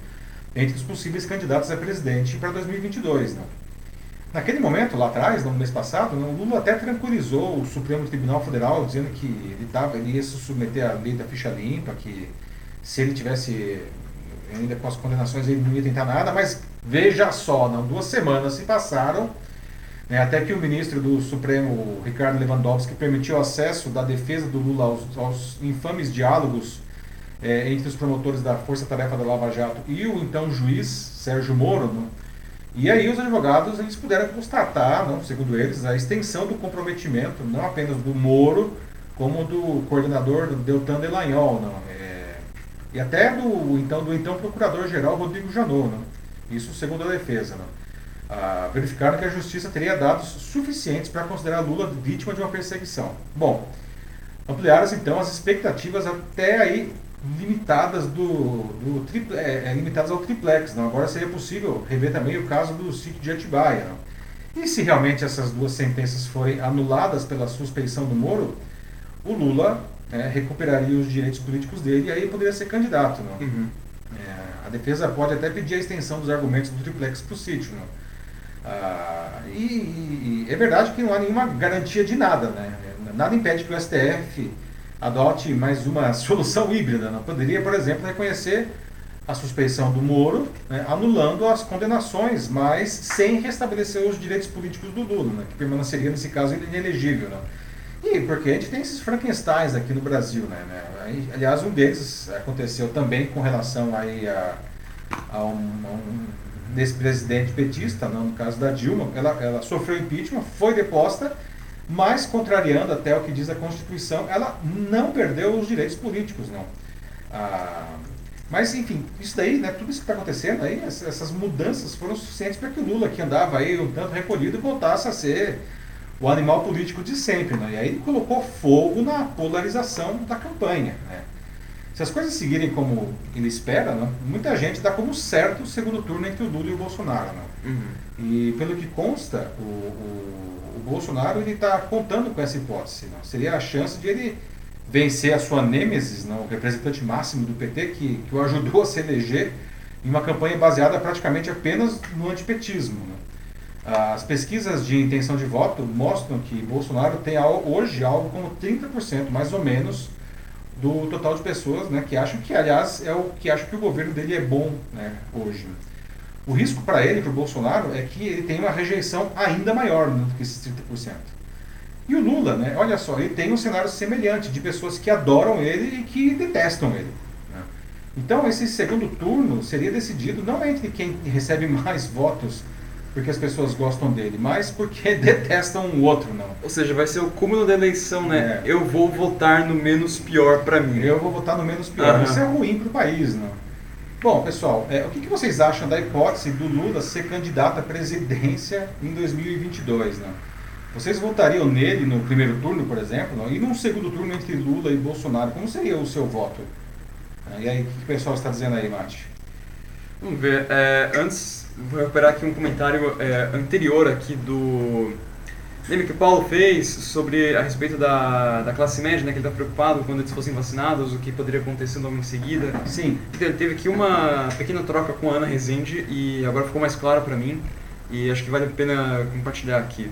entre os possíveis candidatos a presidente para 2022. Né? Naquele momento, lá atrás, no mês passado, o Lula até tranquilizou o Supremo Tribunal Federal, dizendo que ele, tava, ele ia se submeter à lei da ficha limpa, que se ele tivesse ainda com as condenações ele não ia tentar nada, mas veja só, não, duas semanas se passaram, né, até que o ministro do Supremo, Ricardo Lewandowski, permitiu acesso da defesa do Lula aos, aos infames diálogos é, entre os promotores da Força Tarefa da Lava Jato e o então juiz Sérgio Moro, né, e aí os advogados eles puderam constatar, não, segundo eles, a extensão do comprometimento, não apenas do Moro, como do coordenador do Deltan Delagnol, não, é, e até do então, do então procurador-geral Rodrigo Janot. Não, isso segundo a defesa. Não. Ah, verificaram que a justiça teria dados suficientes para considerar Lula vítima de uma perseguição. Bom, ampliaram-se então as expectativas até aí limitadas do, do é, é, limitadas ao triplex. Não? Agora seria possível rever também o caso do sítio de Atibaia. Não? E se realmente essas duas sentenças forem anuladas pela suspeição do Moro, o Lula é, recuperaria os direitos políticos dele e aí poderia ser candidato. Não? Uhum. É, a defesa pode até pedir a extensão dos argumentos do triplex para o sítio. Não? Ah, e, e, é verdade que não há nenhuma garantia de nada. Né? Nada impede que o STF adote mais uma solução híbrida. Não? Poderia, por exemplo, reconhecer a suspeição do Moro, né, anulando as condenações, mas sem restabelecer os direitos políticos do Lula, né, que permaneceria, nesse caso, inelegível. Né? E porque a gente tem esses Frankensteins aqui no Brasil. Né, né? Aliás, um deles aconteceu também com relação aí a, a um, a um desse presidente petista, não, no caso da Dilma, ela, ela sofreu impeachment, foi deposta mas, contrariando até o que diz a Constituição, ela não perdeu os direitos políticos, não. Ah, mas, enfim, isso daí, né, tudo isso que está acontecendo aí, essas mudanças foram suficientes para que o Lula, que andava aí um tanto recolhido, voltasse a ser o animal político de sempre. Né? E aí ele colocou fogo na polarização da campanha. Né? Se as coisas seguirem como ele espera, né, muita gente dá como certo o segundo turno entre o Lula e o Bolsonaro. Né? Uhum. E pelo que consta, o, o o Bolsonaro está contando com essa hipótese. Não? Seria a chance de ele vencer a sua nêmesis, não? o representante máximo do PT, que, que o ajudou a se eleger em uma campanha baseada praticamente apenas no antipetismo. As pesquisas de intenção de voto mostram que Bolsonaro tem hoje algo como 30%, mais ou menos, do total de pessoas né, que acham que, aliás, é o que acham que o governo dele é bom né, hoje. O risco para ele, para o Bolsonaro, é que ele tem uma rejeição ainda maior né, do que esses 30%. E o Lula, né, olha só, ele tem um cenário semelhante de pessoas que adoram ele e que detestam ele. Né? Então, esse segundo turno seria decidido não entre quem recebe mais votos porque as pessoas gostam dele, mas porque detestam o outro, não. Ou seja, vai ser o cúmulo da eleição, né? É. Eu vou votar no menos pior para mim. Eu vou votar no menos pior. Uhum. Isso é ruim para o país, não. Bom, pessoal, é, o que, que, vocês acham da hipótese do Lula ser candidato à presidência em 2022? Né? Vocês votariam nele no primeiro turno, por exemplo? Não? E num segundo turno entre Lula e Bolsonaro, como seria o seu voto? E aí, o que, que o pessoal está dizendo aí, Mate? Vamos ver. É, antes, vou recuperar aqui um comentário é, anterior aqui do Lembra que o Paulo fez sobre a respeito da, da classe média, né, que ele está preocupado quando eles fossem vacinados, o que poderia acontecer logo em seguida? Sim. Então, teve aqui uma pequena troca com a Ana Rezende e agora ficou mais claro para mim e acho que vale a pena compartilhar aqui.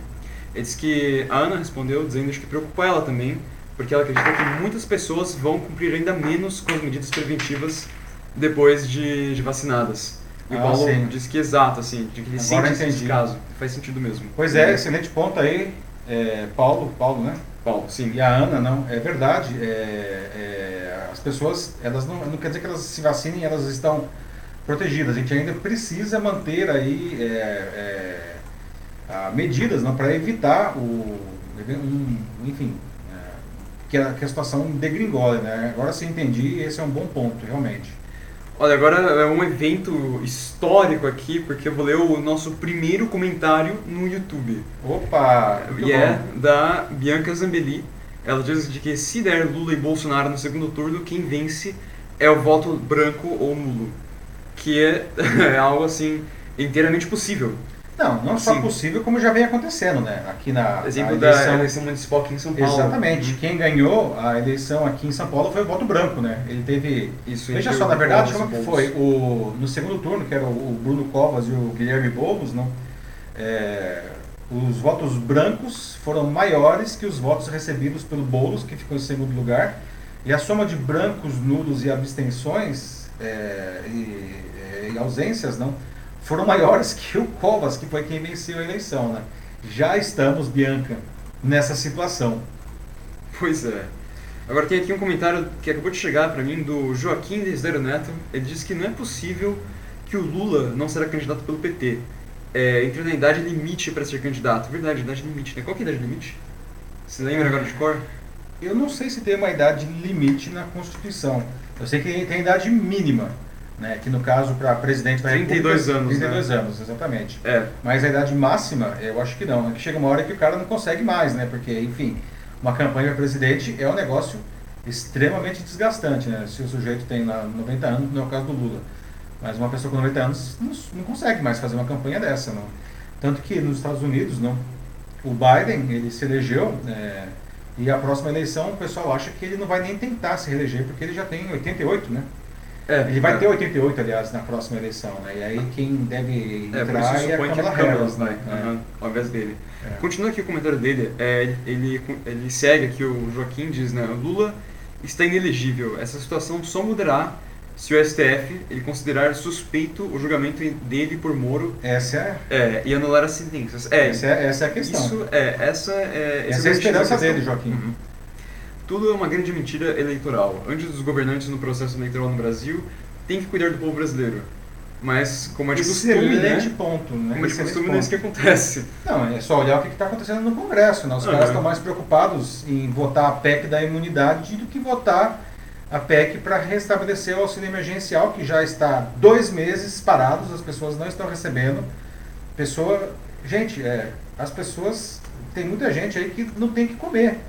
Ele disse que a Ana respondeu dizendo que preocupa ela também, porque ela acredita que muitas pessoas vão cumprir ainda menos com as medidas preventivas depois de, de vacinadas. O ah, Paulo sim. disse que exato, assim, de que ele Agora sente esse caso. Faz sentido mesmo. Pois é, excelente ponto aí, é, Paulo, Paulo, né? Paulo, sim. E a Ana, não, é verdade. É, é, pessoas, elas não, não quer dizer que elas se vacinem, elas estão protegidas. A gente ainda precisa manter aí é, é, medidas não, para evitar o, um, enfim, é, que, a, que a situação degringole. Né? Agora sim entendi, esse é um bom ponto, realmente. Olha, agora é um evento histórico aqui, porque eu vou ler o nosso primeiro comentário no YouTube. Opa! E é da Bianca Zambelli. Ela diz de que se der Lula e Bolsonaro no segundo turno, quem vence é o voto branco ou nulo. Que é, é algo assim inteiramente possível. Não, não só possível, como já vem acontecendo, né? Aqui na Exemplo eleição... da eleição municipal aqui em São Paulo. Exatamente. Uhum. Quem ganhou a eleição aqui em São Paulo foi o voto branco, né? Ele teve. Isso. Veja só, na verdade, como que foi? O no segundo turno, que era o Bruno Covas e o Guilherme Boulos, não? É, os votos brancos foram maiores que os votos recebidos pelo Boulos, que ficou em segundo lugar. E a soma de brancos, nulos e abstenções é, e, e ausências, não? Foram maiores que o Covas, que foi quem venceu a eleição. Né? Já estamos, Bianca, nessa situação. Pois é. Agora tem aqui um comentário que acabou de chegar para mim do Joaquim Desidero Neto. Ele diz que não é possível que o Lula não será candidato pelo PT. É, entrou na idade limite para ser candidato. Verdade, idade limite, né? Qual que é a idade limite? Você lembra agora de cor? Eu não sei se tem uma idade limite na Constituição. Eu sei que tem idade mínima né? que no caso para presidente da 32 República, anos, 32 né? anos, exatamente. É. Mas a idade máxima, eu acho que não. É que chega uma hora que o cara não consegue mais, né? Porque, enfim, uma campanha para presidente é um negócio extremamente desgastante, né? Se o sujeito tem lá 90 anos, não é o caso do Lula. Mas uma pessoa com 90 anos não, não consegue mais fazer uma campanha dessa, não. Tanto que nos Estados Unidos, não. O Biden, ele se elegeu, é, e a próxima eleição o pessoal acha que ele não vai nem tentar se reeleger, porque ele já tem 88, né? É, ele vai é. ter 88, aliás, na próxima eleição, né? E aí quem deve é, entrar é, é a Kamala Harris, né? Uhum, ao invés dele. É. Continua aqui o comentário dele. É, ele, ele segue aqui, o Joaquim diz, né? Lula está inelegível. Essa situação só mudará se o STF ele considerar suspeito o julgamento dele por Moro essa é, é e anular as sentenças. É, essa, é, essa é a questão. Isso, é, essa é, essa é a esperança dele, Joaquim. Uhum. Tudo é uma grande mentira eleitoral. Antes dos governantes no processo eleitoral no Brasil, tem que cuidar do povo brasileiro. Mas, como é de costume, né? ponto, né? Como é de costume, não é isso que acontece. Não, é só olhar o que está acontecendo no Congresso. Né? Os uhum. caras estão mais preocupados em votar a PEC da imunidade do que votar a PEC para restabelecer o auxílio emergencial, que já está dois meses parados, as pessoas não estão recebendo. Pessoa, gente, é, as pessoas, tem muita gente aí que não tem que comer.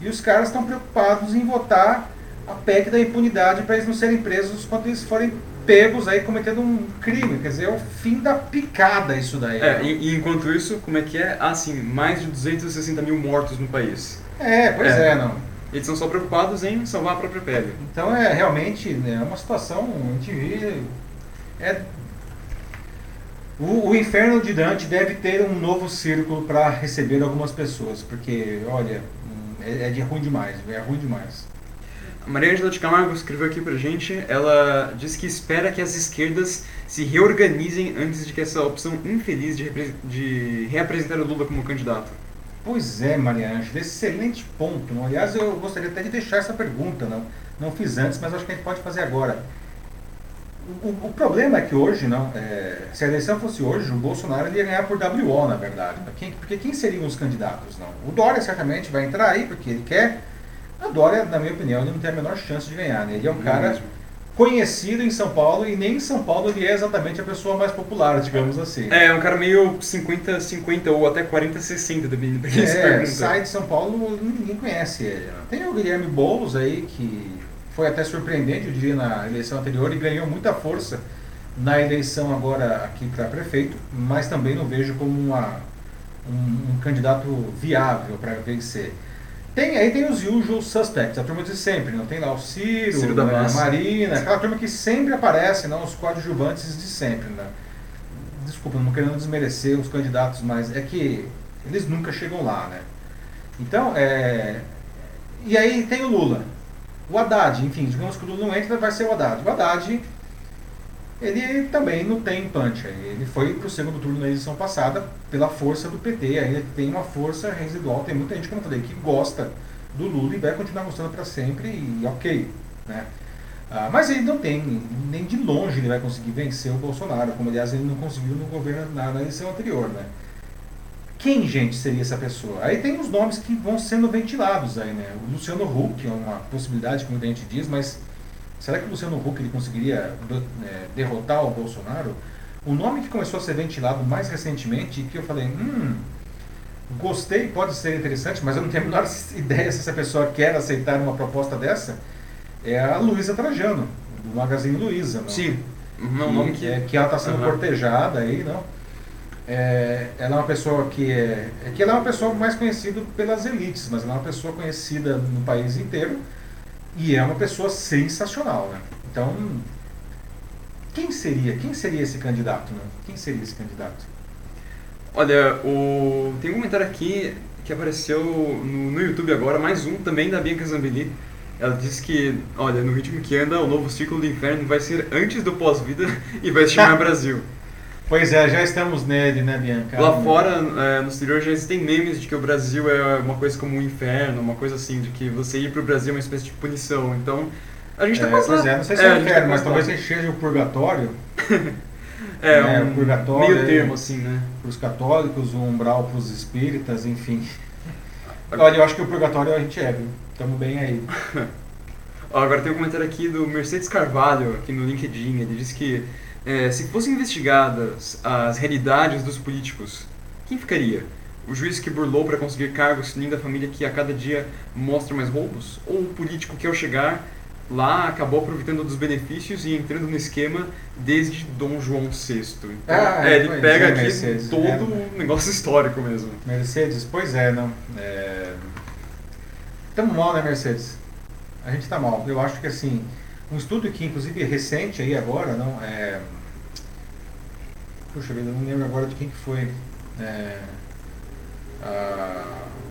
E os caras estão preocupados em votar a PEC da impunidade para eles não serem presos quando eles forem pegos aí cometendo um crime. Quer dizer, é o fim da picada isso daí. É, e, e, enquanto isso, como é que é? Ah, sim, mais de 260 mil mortos no país. É, pois é, é não. Eles são só preocupados em salvar a própria pele. Então é realmente né, uma situação, a gente vê. É, o, o inferno de Dante deve ter um novo círculo para receber algumas pessoas, porque, olha, é, é de ruim demais, é ruim demais. A Maria Angela de Camargo escreveu aqui pra gente, ela diz que espera que as esquerdas se reorganizem antes de que essa opção infeliz de, de reapresentar o Lula como candidato. Pois é, Maria Ângela, excelente ponto. Aliás, eu gostaria até de deixar essa pergunta, não, não fiz antes, mas acho que a gente pode fazer agora. O, o problema é que hoje, não, é, se a eleição fosse hoje, o Bolsonaro ia ganhar por WO, na verdade. Quem, porque quem seriam os candidatos? Não? O Dória certamente vai entrar aí, porque ele quer. A Dória, na minha opinião, ele não tem a menor chance de ganhar. Né? Ele é um cara conhecido em São Paulo e nem em São Paulo ele é exatamente a pessoa mais popular, digamos assim. É, é um cara meio 50-50 ou até 40-60, dependendo do que é, sai de São Paulo, ninguém conhece ele. Né? Tem o Guilherme Boulos aí, que foi até surpreendente, eu diria, na eleição anterior e ganhou muita força na eleição agora aqui para prefeito, mas também não vejo como uma, um, um candidato viável para vencer. Tem, aí tem os usual suspects, a turma de sempre, não tem lá o Ciro, Ciro da né, a Marina, aquela turma que sempre aparece, não, os coadjuvantes de sempre. Né? Desculpa, não querendo desmerecer os candidatos, mas é que eles nunca chegam lá, né? Então, é... E aí tem o Lula. O Haddad, enfim, digamos que o Lula não entra, vai ser o Haddad. O Haddad, ele também não tem punch. Ele foi para o segundo turno na eleição passada pela força do PT. Ainda tem uma força residual. Tem muita gente, como eu falei, que gosta do Lula e vai continuar gostando para sempre. E ok, Né? Ah, mas ele não tem, nem de longe ele vai conseguir vencer o Bolsonaro, como aliás ele não conseguiu no governo na, na eleição anterior. Né? Quem, gente, seria essa pessoa? Aí tem os nomes que vão sendo ventilados aí, né? O Luciano Huck é uma possibilidade, como a gente diz, mas será que o Luciano Huck ele conseguiria é, derrotar o Bolsonaro? O nome que começou a ser ventilado mais recentemente, que eu falei, hum, gostei, pode ser interessante, mas eu não tenho a menor ideia se essa pessoa quer aceitar uma proposta dessa, é a Luísa Trajano, do Magazine Luiza. Sim. Não, que, nome que... É, que ela está sendo uhum. cortejada aí, não? É, ela é uma pessoa que é, é que ela é uma pessoa mais conhecida pelas elites, mas ela é uma pessoa conhecida no país inteiro e é uma pessoa sensacional, né? Então, quem seria? Quem seria esse candidato, né? Quem seria esse candidato? Olha, o... tem um comentário aqui que apareceu no, no YouTube agora, mais um também da Bianca Zambelli. Ela disse que, olha, no ritmo que anda, o novo ciclo do inferno vai ser antes do pós-vida e vai se chamar Brasil. Pois é, já estamos nele, né, Bianca? Lá fora, é, no exterior, já existem memes de que o Brasil é uma coisa como um inferno, uma coisa assim, de que você ir pro Brasil é uma espécie de punição. Então, a gente tá é, quase Pois é, não sei se é, é o inferno, tá mas talvez seja o purgatório. é, né, um o purgatório. Meio termo, assim, né? Para os católicos, o umbral para os espíritas, enfim. Olha, eu acho que o purgatório a gente é, viu? Estamos bem aí. Agora tem um comentário aqui do Mercedes Carvalho, aqui no LinkedIn. Ele disse que é, se fossem investigadas as realidades dos políticos, quem ficaria? O juiz que burlou para conseguir cargos, linda família que a cada dia mostra mais roubos? Ou o político que ao chegar lá acabou aproveitando dos benefícios e entrando no esquema desde Dom João VI? Então, ah, é, ele pega é, aqui Mercedes, todo é, o negócio histórico mesmo. Mercedes, pois é, não. É, Estamos mal, né, Mercedes? A gente está mal. Eu acho que assim, um estudo que inclusive é recente aí agora, não é. Puxa vida, não lembro agora de quem que foi. É,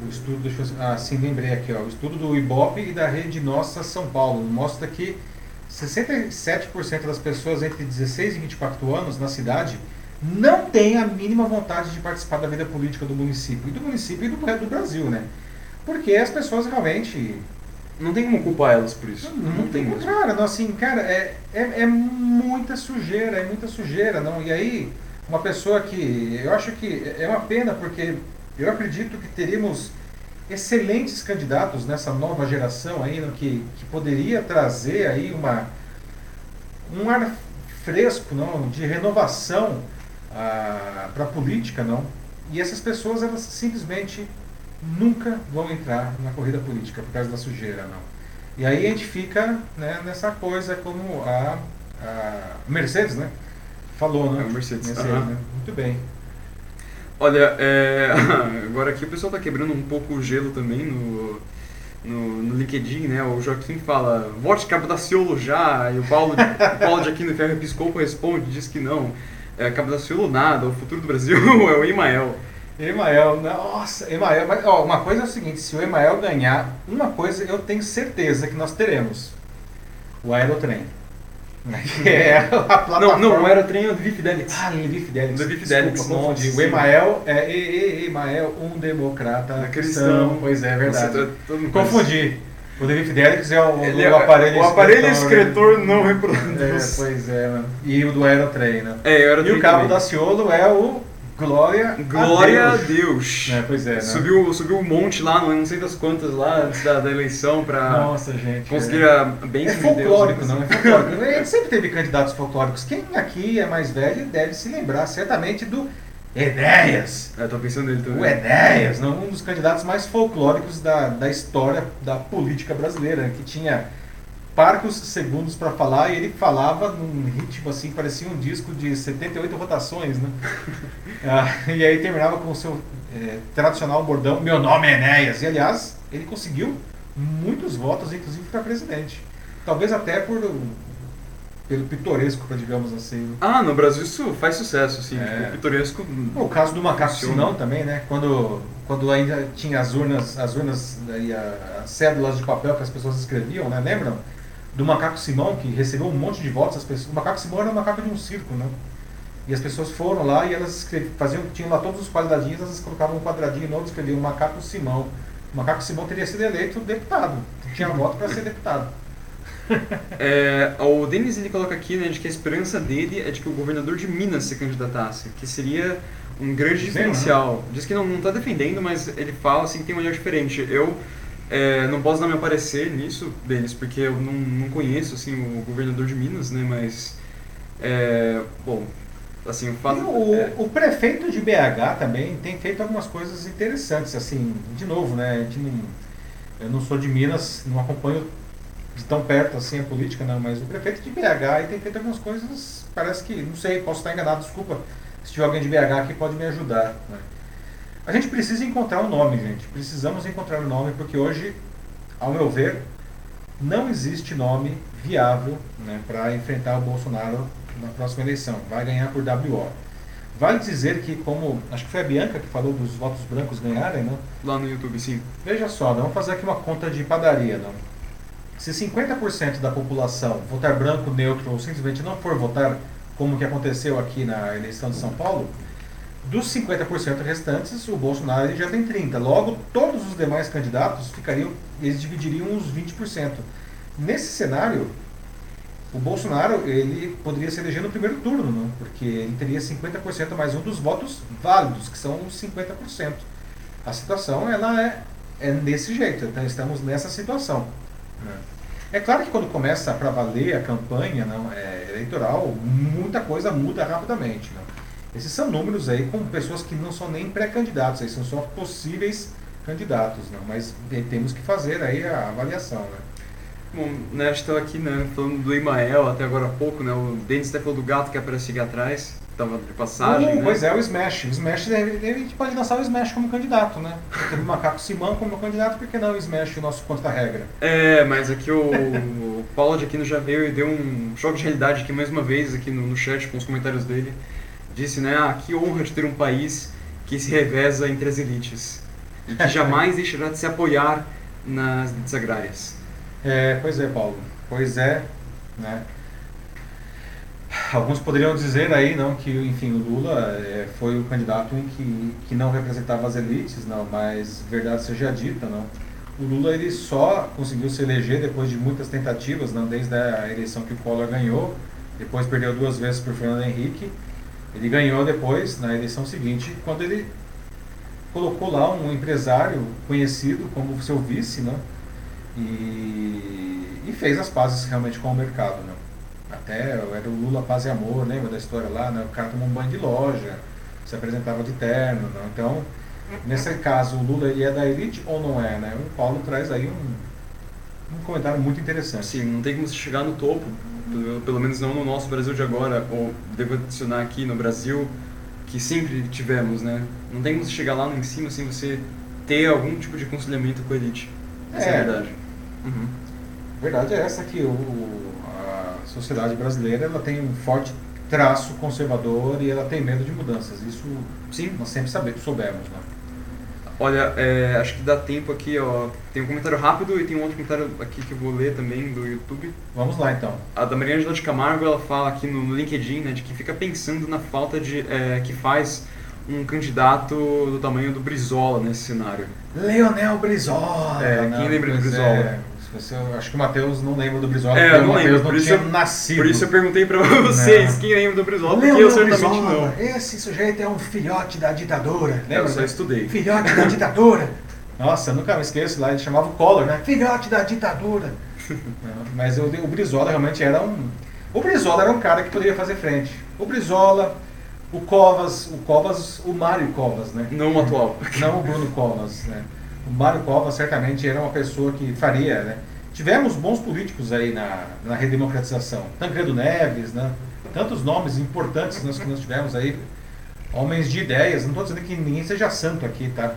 o estudo, deixa eu, ah, sim, lembrei aqui, ó, o estudo do Ibope e da Rede Nossa São Paulo mostra que 67% das pessoas entre 16 e 24 anos na cidade não têm a mínima vontade de participar da vida política do município, e do município e do, do Brasil, né? Porque as pessoas realmente. Não tem como culpar elas por isso. Não, não, não tem mesmo. Cara, não, assim, cara, é, é, é muita sujeira, é muita sujeira, não. E aí, uma pessoa que. Eu acho que é uma pena, porque eu acredito que teríamos excelentes candidatos nessa nova geração aí, que, que poderia trazer aí uma, um ar fresco, não, de renovação ah, para a política, não. E essas pessoas, elas simplesmente nunca vão entrar na corrida política por causa da sujeira, não. E aí a gente fica né, nessa coisa como a, a Mercedes, né? Falou, né? É, Mercedes. Mercedes uhum. né? Muito bem. Olha, é... agora aqui o pessoal está quebrando um pouco o gelo também no, no, no, LinkedIn, né? O Joaquim fala, vote Cabo da Ciolo já, e o Paulo, o Paulo de Aquino Ferro Episcopo responde, diz que não. É, Cabo da Ciolo nada, o futuro do Brasil é o Imael. Emael, nossa, Emael, mas ó, uma coisa é o seguinte, se o Emael ganhar, uma coisa eu tenho certeza que nós teremos. O Aerotrem. Que é a plataforma. Não, não, o é o Levi Fidelix. Ah, Levi Fidelix. Levi Fidelix, Desculpa, confundi. O Emael é e, e, Emael, um democrata é cristão. cristão. Pois é, é verdade. Nossa, Confundi. O Levi Fidelix é o, Ele o aparelho é, O aparelho escritor não reproduz. É, pois é, mano. E o do Aerotrem, né? É, o Aerotrem E o cabo da Ciolo é o Glória, Glória a Deus. A Deus. É, pois é. Né? Subiu, subiu um monte lá, não sei das quantas lá, antes da, da eleição, pra Nossa, gente, conseguir é. a bênção É folclórico, de Deus, não, é folclórico. Ele sempre teve candidatos folclóricos. Quem aqui é mais velho deve se lembrar certamente do Enéas. Eu tô pensando nele também. O Enéas, não, um dos candidatos mais folclóricos da, da história da política brasileira, que tinha parcos segundos para falar e ele falava num ritmo assim, parecia um disco de 78 rotações, né? ah, e aí terminava com o seu é, tradicional bordão, meu nome é Enéas. E aliás, ele conseguiu muitos votos, inclusive para presidente. Talvez até por pelo pitoresco, digamos assim. Ah, no Brasil isso faz sucesso, assim, é. tipo, pitoresco. O caso do macaco Simão também, né? Quando, quando ainda tinha as urnas, as urnas e as cédulas de papel que as pessoas escreviam, né? Lembram? Do Macaco Simão, que recebeu um monte de votos. As pessoas, o Macaco Simão era um macaco de um circo, né? E as pessoas foram lá e elas faziam, tinham lá todos os quadradinhos, elas colocavam um quadradinho novo e escreviam Macaco Simão. O Macaco Simão teria sido eleito deputado. Tinha voto para ser deputado. É, o Denis ele coloca aqui né, de que a esperança dele é de que o governador de Minas se candidatasse, que seria um grande diferencial. Diz que não está defendendo, mas ele fala assim que tem um olhar diferente. Eu é, não posso dar meu parecer nisso, Denis, porque eu não, não conheço assim, o governador de Minas, né, mas... É, bom, assim, o fato... O, é, o, prefeito de BH também tem feito algumas coisas interessantes, assim, de novo, né, não, eu não sou de Minas, não acompanho de tão perto assim a política, não, mas o prefeito de BH tem feito algumas coisas, parece que, não sei, posso estar enganado, desculpa, se tiver alguém de BH que pode me ajudar. Né? A gente precisa encontrar um nome, gente, precisamos encontrar um nome, porque hoje, ao meu ver, não existe nome viável né, para enfrentar o Bolsonaro na próxima eleição. Vai ganhar por WO. Vale dizer que, como acho que foi a Bianca que falou dos votos brancos ganharem, né? Lá no YouTube, sim. Veja só, vamos fazer aqui uma conta de padaria. Não? Se 50% da população votar branco, neutro ou simplesmente não for votar, como que aconteceu aqui na eleição de São Paulo, dos 50% restantes, o Bolsonaro já tem 30%. Logo, todos os demais candidatos ficariam, eles dividiriam uns 20%. Nesse cenário, o Bolsonaro ele poderia se eleger no primeiro turno, não? porque ele teria 50% mais um dos votos válidos, que são os 50%. A situação ela é, é desse jeito, então estamos nessa situação. Né? É claro que quando começa para valer a campanha não, é, eleitoral, muita coisa muda rapidamente. Não? Esses são números aí com pessoas que não são nem pré-candidatos, aí são só possíveis candidatos, não? mas temos que fazer aí a avaliação. Né? Bom, né, gente estava aqui né, falando do Imael até agora há pouco, né, o Denis até falou do gato que aparece aqui atrás, estava de passagem. Uh, né? Pois é, o Smash. O Smash, a gente pode lançar o Smash como candidato, né? Teve o Macaco Simão como candidato, por que não o Smash, o nosso contra-regra? É, mas aqui o, o Paulo de Aquino já veio e deu um choque de realidade aqui mais uma vez, aqui no, no chat, com os comentários dele. Disse, né, ah, que honra de ter um país que se reveza entre as elites e que jamais deixará de se apoiar nas elites agrárias. É, pois é, Paulo. Pois é, né? Alguns poderiam dizer aí, não, que enfim, o Lula é, foi o candidato em que, que não representava as elites, não, mas verdade seja dita, não. O Lula ele só conseguiu se eleger depois de muitas tentativas, não, desde a eleição que o Collor ganhou, depois perdeu duas vezes para o Fernando Henrique. Ele ganhou depois, na eleição seguinte, quando ele colocou lá um empresário conhecido como seu vice, não e, e fez as pazes realmente com o mercado. Né? Até era o Lula Paz e Amor, lembra da história lá? Né? O cara tomou um banho de loja, se apresentava de terno. Né? Então, nesse caso, o Lula ele é da elite ou não é? Né? O Paulo traz aí um, um comentário muito interessante. Sim, não tem como chegar no topo, pelo, pelo menos não no nosso Brasil de agora, ou devo adicionar aqui no Brasil, que sempre tivemos, né? Não tem como se chegar lá em cima sem você ter algum tipo de conciliamento com a elite. Essa é, é a verdade. Uhum. Verdade é essa que o, a sociedade brasileira ela tem um forte traço conservador e ela tem medo de mudanças. Isso sim, nós sempre sabemos, soubemos. Né? Olha, é, acho que dá tempo aqui, ó. Tem um comentário rápido e tem um outro comentário aqui que eu vou ler também do YouTube. Vamos lá então. A da Maria Angela de Camargo, ela fala aqui no, LinkedIn, né, de que fica pensando na falta de é, que faz um candidato do tamanho do Brizola nesse cenário. Leonel Brizola! É, quem lembra do Brizola? Você, acho que o Matheus não lembra do Brizola, é, porque o Matheus não tinha eu, nascido. Por isso eu perguntei pra vocês não. quem lembra do Brizola, porque eu certamente Brizola, não. Esse sujeito é um filhote da ditadura. Lembra? Eu só estudei. Filhote da ditadura. Nossa, nunca me esqueço lá, ele chamava o Collor, né? Filhote da ditadura. Mas o, o Brizola realmente era um... O Brizola era um cara que poderia fazer frente. O Brizola, o Covas, o Covas, o Mário Covas, né? Não o atual. Não o Bruno Covas, né? O Mário Covas certamente era uma pessoa que faria, né? Tivemos bons políticos aí na, na redemocratização. Tancredo Neves, né? Tantos nomes importantes nós, que nós tivemos aí. Homens de ideias. Não estou dizendo que ninguém seja santo aqui, tá?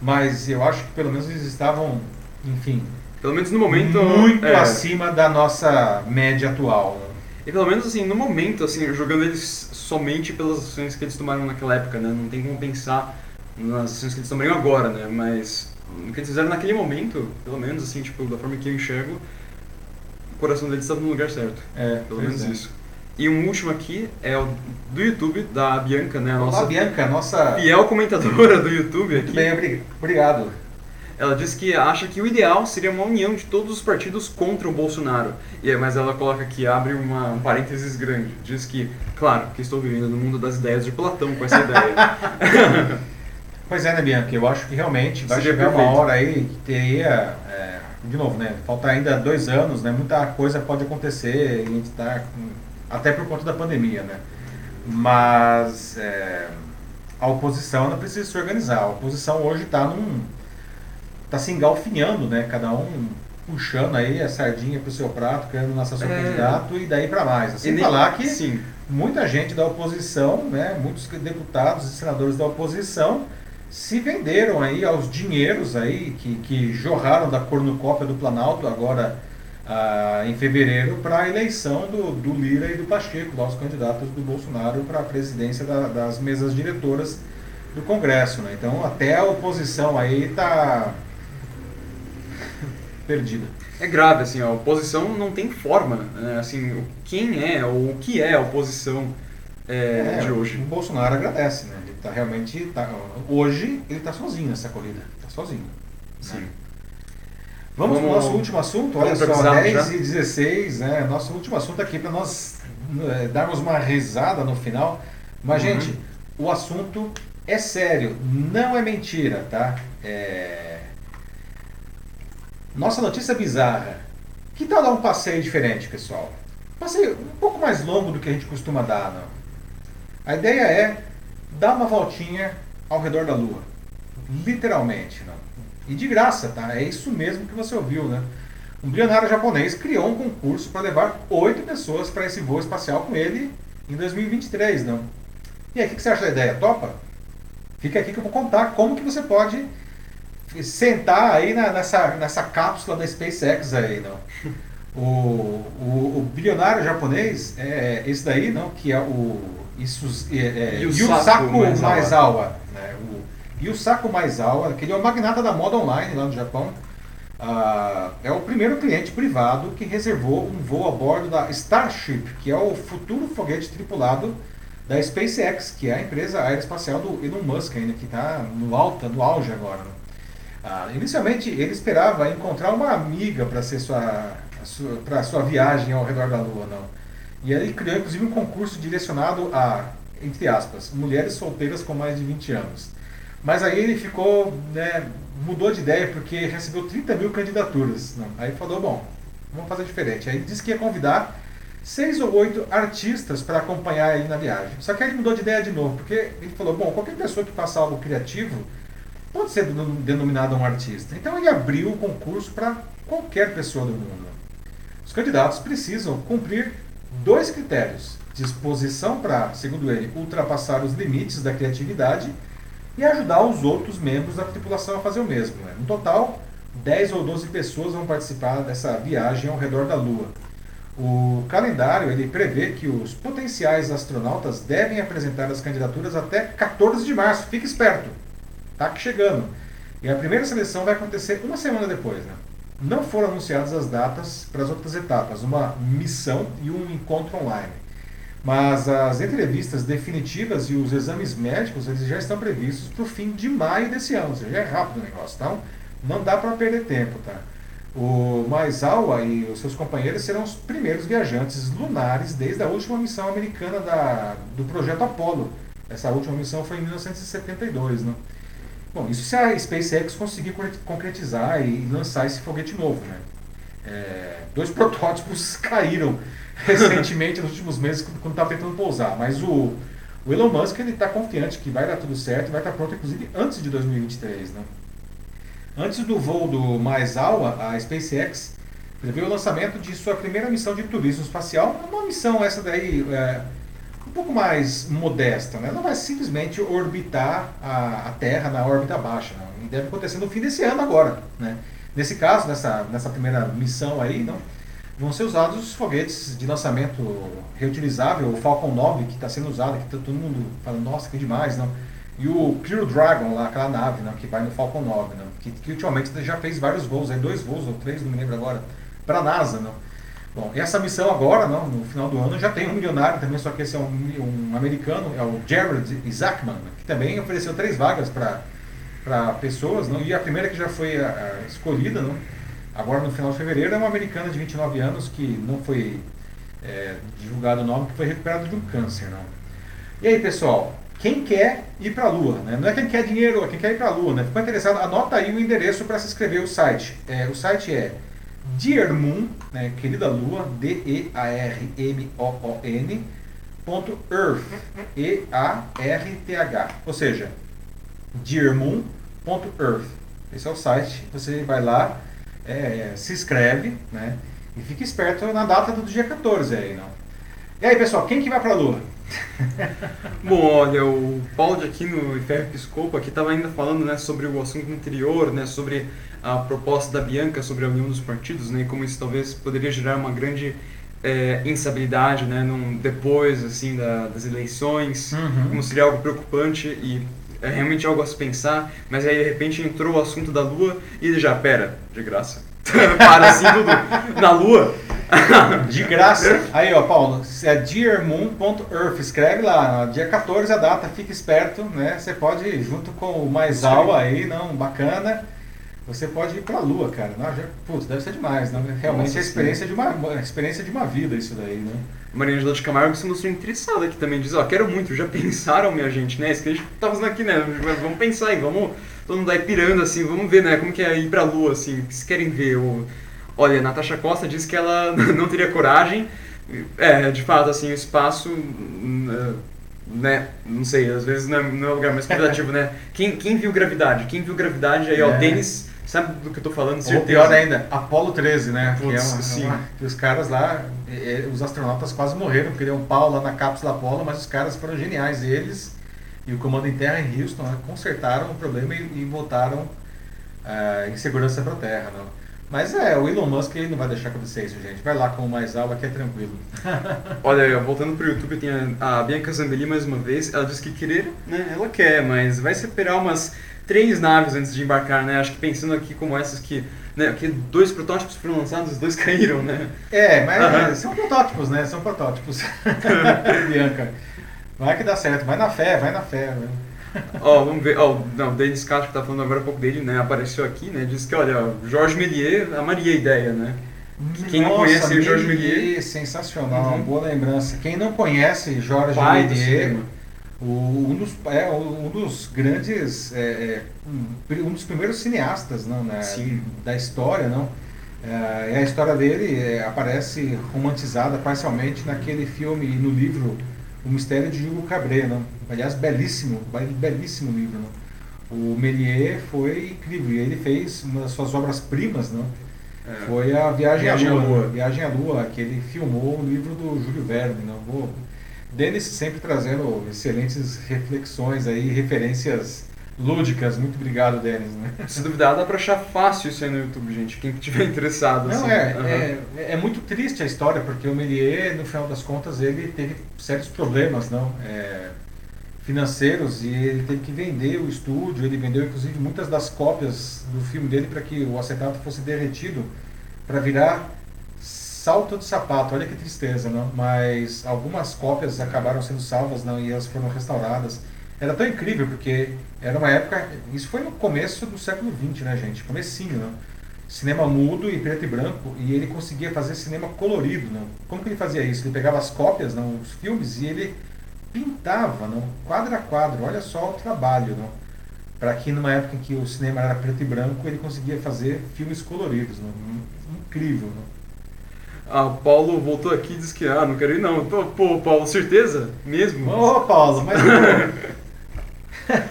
Mas eu acho que pelo menos eles estavam, enfim... Pelo menos no momento... Muito é... acima da nossa média atual. Né? E pelo menos assim, no momento, assim, jogando eles somente pelas ações que eles tomaram naquela época, né? Não tem como pensar nas ações que eles tomariam agora, né? Mas o que eles fizeram naquele momento, pelo menos assim, tipo, da forma que eu enxergo, o coração deles estava no lugar certo. É, pelo menos é. isso. E um último aqui é o do YouTube, da Bianca, né? A nossa Olá, Bianca, nossa fiel comentadora do YouTube Muito aqui. bem, obrigado. ela diz que acha que o ideal seria uma união de todos os partidos contra o Bolsonaro. E, mas ela coloca aqui, abre uma, um parênteses grande, diz que, claro, que estou vivendo no mundo das ideias de Platão com essa ideia. pois é, né, Bianca? Eu acho que realmente vai seria chegar perfeito. uma hora aí que teria, é, de novo, né, falta ainda dois anos, né, muita coisa pode acontecer e a gente está, até por conta da pandemia, né, mas... É, a oposição ela precisa se organizar. A oposição hoje está num tá se engalfinhando, né? Cada um puxando aí a sardinha pro seu prato, querendo lançar seu é. candidato e daí para mais. Sem nem, falar que sim. muita gente da oposição, né? Muitos deputados e senadores da oposição se venderam aí aos dinheiros aí que, que jorraram da cornucópia do Planalto agora ah, em fevereiro para a eleição do, do Lira e do Pacheco, nossos candidatos do Bolsonaro para a presidência da, das mesas diretoras do Congresso. Né? Então até a oposição aí está perdida. É grave, assim, a oposição não tem forma, né? assim, quem é ou o que é a oposição é, é, de hoje. O Bolsonaro agradece, né? Tá realmente, tá, hoje ele está sozinho nessa corrida, está sozinho. Sim. Né? Vamos, para o nosso último assunto, olha só, 10 já? e 16, né? Nosso último assunto aqui para nós é, darmos uma risada no final. Mas, uhum. gente, o assunto é sério, não é mentira, tá? É... Nossa notícia bizarra. Que tal dar um passeio diferente, pessoal? Passeio um pouco mais longo do que a gente costuma dar, não? A ideia é dar uma voltinha ao redor da Lua. Literalmente, não? E de graça, tá? É isso mesmo que você ouviu, né? Um bilionário japonês criou um concurso para levar oito pessoas para esse voo espacial com ele em 2023, não? E aí, o que você acha da ideia? Topa? Fica aqui que eu vou contar como que você pode sentar aí na, nessa, nessa cápsula da SpaceX aí, não? O, o, o bilionário japonês, é esse daí, não? Que é o isso, é, é, Yusaku Maizawa, né? O, e o Saco Maizawa, que ele é o magnata da moda online lá no Japão, uh, é o primeiro cliente privado que reservou um voo a bordo da Starship, que é o futuro foguete tripulado da SpaceX, que é a empresa aeroespacial do Elon Musk, ainda que está no alta, no auge agora. Né? Inicialmente ele esperava encontrar uma amiga para ser sua, sua para sua viagem ao redor da Lua, não. E ele criou inclusive um concurso direcionado a, entre aspas, mulheres solteiras com mais de 20 anos. Mas aí ele ficou, né, mudou de ideia porque recebeu 30 mil candidaturas. Não. Aí falou, bom, vamos fazer diferente. Aí disse que ia convidar seis ou oito artistas para acompanhar ele na viagem. Só que aí ele mudou de ideia de novo, porque ele falou, bom, qualquer pessoa que faça algo criativo pode ser denominada um artista. Então ele abriu o concurso para qualquer pessoa do mundo. Os candidatos precisam cumprir dois critérios: disposição para, segundo ele, ultrapassar os limites da criatividade e ajudar os outros membros da tripulação a fazer o mesmo. Né? No total, 10 ou 12 pessoas vão participar dessa viagem ao redor da Lua. O calendário ele prevê que os potenciais astronautas devem apresentar as candidaturas até 14 de março. Fique esperto, tá chegando. E a primeira seleção vai acontecer uma semana depois. Né? Não foram anunciadas as datas para as outras etapas, uma missão e um encontro online. Mas as entrevistas definitivas e os exames médicos eles já estão previstos para o fim de maio desse ano, ou seja, é rápido o negócio, então não dá para perder tempo. Tá? O Maizawa e os seus companheiros serão os primeiros viajantes lunares desde a última missão americana da, do projeto Apollo. Essa última missão foi em 1972. Né? Bom, isso se a SpaceX conseguir concretizar e lançar esse foguete novo. Né? É, dois protótipos caíram recentemente, nos últimos meses, quando estava tentando pousar. Mas o, o Elon Musk ele está confiante que vai dar tudo certo e vai estar tá pronto, inclusive, antes de 2023. Né? Antes do voo do Maizawa, a SpaceX prevê o lançamento de sua primeira missão de turismo espacial. Uma missão essa daí é, um pouco mais modesta. Né? Ela vai simplesmente orbitar a, a Terra na órbita baixa. Né? Deve acontecer no fim desse ano agora. Né? Nesse caso, nessa, nessa primeira missão aí, não, vão ser usados os foguetes de lançamento reutilizável, o Falcon 9, que está sendo usado, que tá todo mundo fala, nossa, que demais, não? E o Crew Dragon, lá, aquela nave não, que vai no Falcon 9, não? Que, que ultimamente já fez vários voos, aí, dois voos ou três, não me lembro agora, para a NASA. Não? Bom, essa missão agora, não, no final do ano, já tem um milionário também, só que esse é um, um americano, é o Jared Isaacman, que também ofereceu três vagas para para pessoas, não? e a primeira que já foi a, a escolhida, não? agora no final de fevereiro, é uma americana de 29 anos que não foi é, divulgado o nome, que foi recuperada de um câncer. Não? E aí, pessoal, quem quer ir para a Lua? Né? Não é quem quer dinheiro, é quem quer ir para a Lua. Né? Ficou interessado? Anota aí o endereço para se inscrever o site. É, o site é Dear Moon, né, querida Lua, D-E-A-R-M-O-O-N, ponto Earth, E-A-R-T-H. Ou seja, dearmoon.earth. Esse é o site. Você vai lá, é, se inscreve, né? E fica esperto na data do dia 14 aí, não. E aí, pessoal, quem que vai pra Lua? Bom, olha, o Paulo de aqui no Ferro Episcopo aqui estava ainda falando né, sobre o assunto anterior, né, sobre a proposta da Bianca sobre a união dos partidos, né, e como isso talvez poderia gerar uma grande é, instabilidade, né, num, depois assim da, das eleições, uhum. como seria algo preocupante e é realmente algo a se pensar, mas aí de repente entrou o assunto da Lua e ele já, pera, de graça. Para assim tudo na Lua. de graça. Aí, ó, Paulo, é dearmoon.earth, escreve lá, dia 14 a data, fica esperto, né? Você pode ir junto com o Maisal aí, não, bacana. Você pode ir para a Lua, cara. Não, já, putz, deve ser demais, né? Realmente Nossa, é a experiência de, uma, uma, experiência de uma vida isso daí, né? Maria Angela de Camargo se mostrou interessada aqui também. Diz, ó, quero muito, já pensaram, minha gente, né? Isso que a gente tá fazendo aqui, né? Vamos pensar aí, vamos... Todo mundo aí pirando, assim, vamos ver, né? Como que é ir pra Lua, assim, o que vocês querem ver? O... Olha, a Natasha Costa disse que ela não teria coragem. É, de fato, assim, o espaço... Né? Não sei, às vezes não é, não é o lugar mais convidativo, né? Quem, quem viu Gravidade? Quem viu Gravidade aí, ó, é. Denis Sabe do que eu tô falando? Certeza. Ou pior ainda, Apolo 13, né? Putz, que é uma, sim. Uma, que os caras lá, os astronautas quase morreram, porque deu um pau lá na cápsula Apolo, mas os caras foram geniais. Eles e o comando em terra em Houston né, consertaram o problema e, e voltaram uh, em segurança para a Terra. Não? Mas é, o Elon Musk ele não vai deixar acontecer isso, gente. Vai lá com mais aula que é tranquilo. Olha, voltando pro YouTube, tem a, a Bianca Zambelli mais uma vez. Ela disse que querer, né? Ela quer, mas vai esperar umas três naves antes de embarcar, né? Acho que pensando aqui como essas que, né, que dois protótipos foram lançados, os dois caíram, né? É, mas são protótipos, né? São protótipos. Bianca. Vai que dá certo, vai na fé, vai na fé. Né? Ó, oh, vamos ver. Ó, oh, não, o Denis Castro que tá falando agora um pouco dele, né? Apareceu aqui, né? Disse que, olha, Jorge Méliès amaria a ideia, né? Quem Nossa, não conhece o Jorge Méliès... Sensacional, uhum. boa lembrança. Quem não conhece Jorge Méliès o, um, dos, é, um dos grandes, é, é, um dos primeiros cineastas não, né, da história, não? É, a história dele é, aparece romantizada parcialmente naquele filme e no livro O Mistério de Hugo Cabré, não? Aliás, belíssimo, belíssimo livro, não? O Méliès foi incrível, ele fez uma das suas obras-primas, não? É. Foi a Viagem, Viagem à, Lua, Lua. Viagem à Lua, que ele filmou o livro do Júlio Verne? Vou Denis sempre trazendo excelentes reflexões aí, referências lúdicas. Muito obrigado, Denis. Né? Se duvidar, dá pra achar fácil isso aí no YouTube, gente. Quem estiver interessado. Não, assim. é, uhum. é, é, muito triste a história, porque o Melier, no final das contas, ele teve sérios problemas não, é, financeiros e ele teve que vender o estúdio. Ele vendeu, inclusive, muitas das cópias do filme dele para que o acetato fosse derretido para virar salto de sapato, olha que tristeza, não? mas algumas cópias acabaram sendo salvas não, e elas foram restauradas. Era tão incrível porque era uma época, isso foi no começo do século XX, né, gente? Comecinho, não? Cinema mudo e preto e branco, e ele conseguia fazer cinema colorido, não? Como que ele fazia isso? Ele pegava as cópias, não, os filmes, e ele pintava, não, quadro a quadro. Olha só o trabalho, não? Para que numa época em que o cinema era preto e branco, ele conseguia fazer filmes coloridos, não? Incrível, não? Ah, o Paulo voltou aqui e disse que, ah, não quero ir não. Pô, pô Paulo, certeza? Mesmo? Ô, oh, Paulo, mas...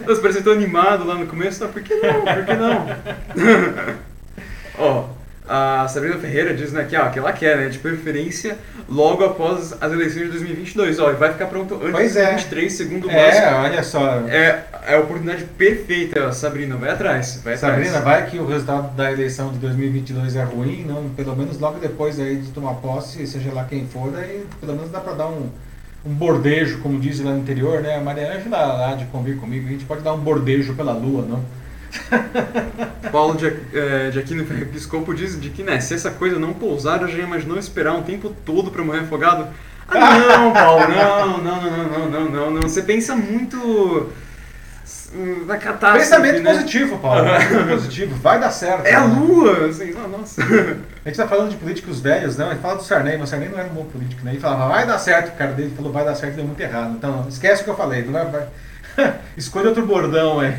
Você parecia tão animado lá no começo, tá? Por que não? Por que não? Ó, a Sabrina Ferreira diz né, que, ó, que ela quer, né, de preferência logo após as eleições de 2022. Ó, e vai ficar pronto antes pois de 2023, é. segundo o É, olha só. É, é a oportunidade perfeita, Sabrina. Vai atrás. Vai Sabrina, atrás. vai que o resultado da eleição de 2022 é ruim, não, pelo menos logo depois aí de tomar posse, seja lá quem for, aí pelo menos dá para dar um, um bordejo, como diz lá no interior, né? A Maria Ângela lá de convir comigo, a gente pode dar um bordejo pela lua, não? Paulo de, é, de Aquino Episcopo diz de que, né, se essa coisa não pousar, eu já imaginou esperar um tempo todo para morrer afogado? Ah, não, Paulo, não, não, não, não, não, não, não, não. Você pensa muito. Vai catar Pensamento né? positivo, Paulo. Pensamento positivo, vai dar certo. É a né? lua! Assim, nossa. A gente tá falando de políticos velhos, não? A gente fala do Sarney, mas o Sarney não era um bom político, né? Ele falava, vai dar certo, o cara dele falou, vai dar certo, deu muito errado. Então, esquece o que eu falei, vai, vai. escolha outro bordão aí.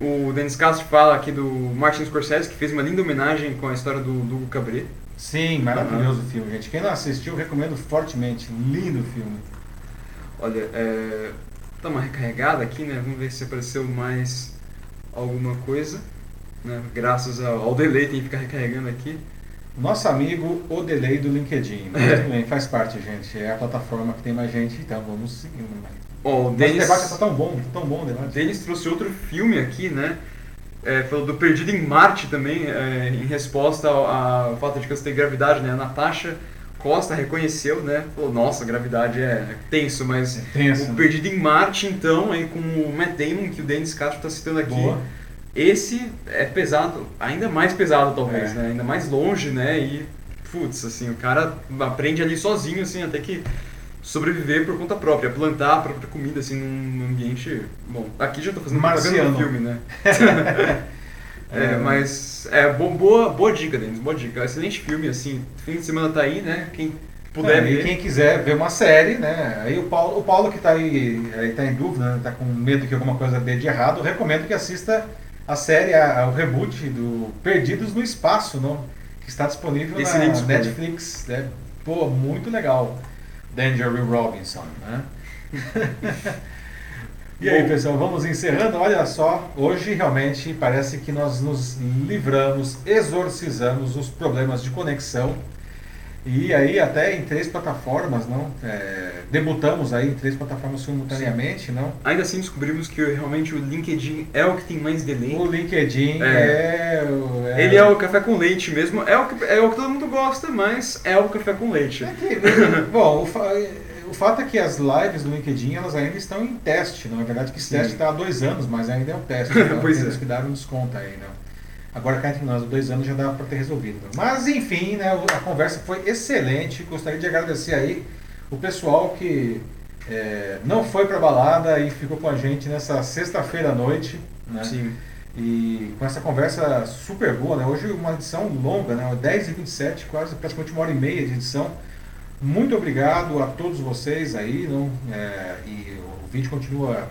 o Denis Castro fala aqui do Martin Scorsese, que fez uma linda homenagem com a história do Hugo Cabret. Sim, maravilhoso o filme, gente. Quem não assistiu, recomendo fortemente. Lindo filme. Olha, é, tá uma recarregada aqui, né? Vamos ver se apareceu mais alguma coisa. Né? Graças ao, ao delay tem que ficar recarregando aqui. Nosso amigo o delay do LinkedIn. Mas é. bem, faz parte, gente. É a plataforma que tem mais gente, então vamos seguindo. Oh, o Dennis, debate tá tão bom, tão bom o debate. Denis trouxe outro filme aqui, né? É, falou do Perdido em Marte também, é, em resposta ao, ao fato de que você tem gravidade, né? A Natasha Costa reconheceu, né? Falou, nossa, gravidade é tenso, mas é tenso, o né? Perdido em Marte, então, aí com o Matt Damon, que o Dennis Castro está citando aqui, Boa. esse é pesado, ainda mais pesado talvez, é. né? Ainda mais longe, né? E, putz, assim, o cara aprende ali sozinho, assim, até que sobreviver por conta própria, plantar a própria comida, assim, num ambiente... Bom, aqui já estou fazendo Marciano. filme, né? É, é, mas é boa, boa dica, Denis, boa dica. Excelente filme, assim, fim de semana tá aí, né? Quem puder é, ver. E quem quiser ver uma série, né? Aí o Paulo, o Paulo que tá aí, aí tá em dúvida, né? tá com medo que alguma coisa dê de errado, recomendo que assista a série, a, o reboot do Perdidos no Espaço, não? que está disponível Excelente na Netflix. Né? Pô, muito legal. Danger Robinson, né? E aí, pessoal, vamos encerrando. Olha só, hoje realmente parece que nós nos livramos, exorcizamos os problemas de conexão. E aí até em três plataformas, não? É, debutamos aí em três plataformas simultaneamente, Sim. não? Ainda assim descobrimos que realmente o LinkedIn é o que tem mais delay. O LinkedIn é, é, é... Ele é o café com leite mesmo, é o que, é o que todo mundo gosta, mas é o café com leite. É que, bom, o o fato é que as lives do LinkedIn elas ainda estão em teste, não é verdade que esse Sim. teste está há dois anos, mas ainda é um teste. Então pois temos é. que dar um desconto aí, né? Agora cá entre nós, dois anos já dá para ter resolvido. Mas enfim, né, a conversa foi excelente. Gostaria de agradecer aí o pessoal que é, não foi para balada e ficou com a gente nessa sexta-feira à noite. Né? Sim. E com essa conversa super boa, né? Hoje uma edição longa, né? 10 e 27, quase praticamente uma hora e meia de edição. Muito obrigado a todos vocês aí, não, é, e o vídeo continua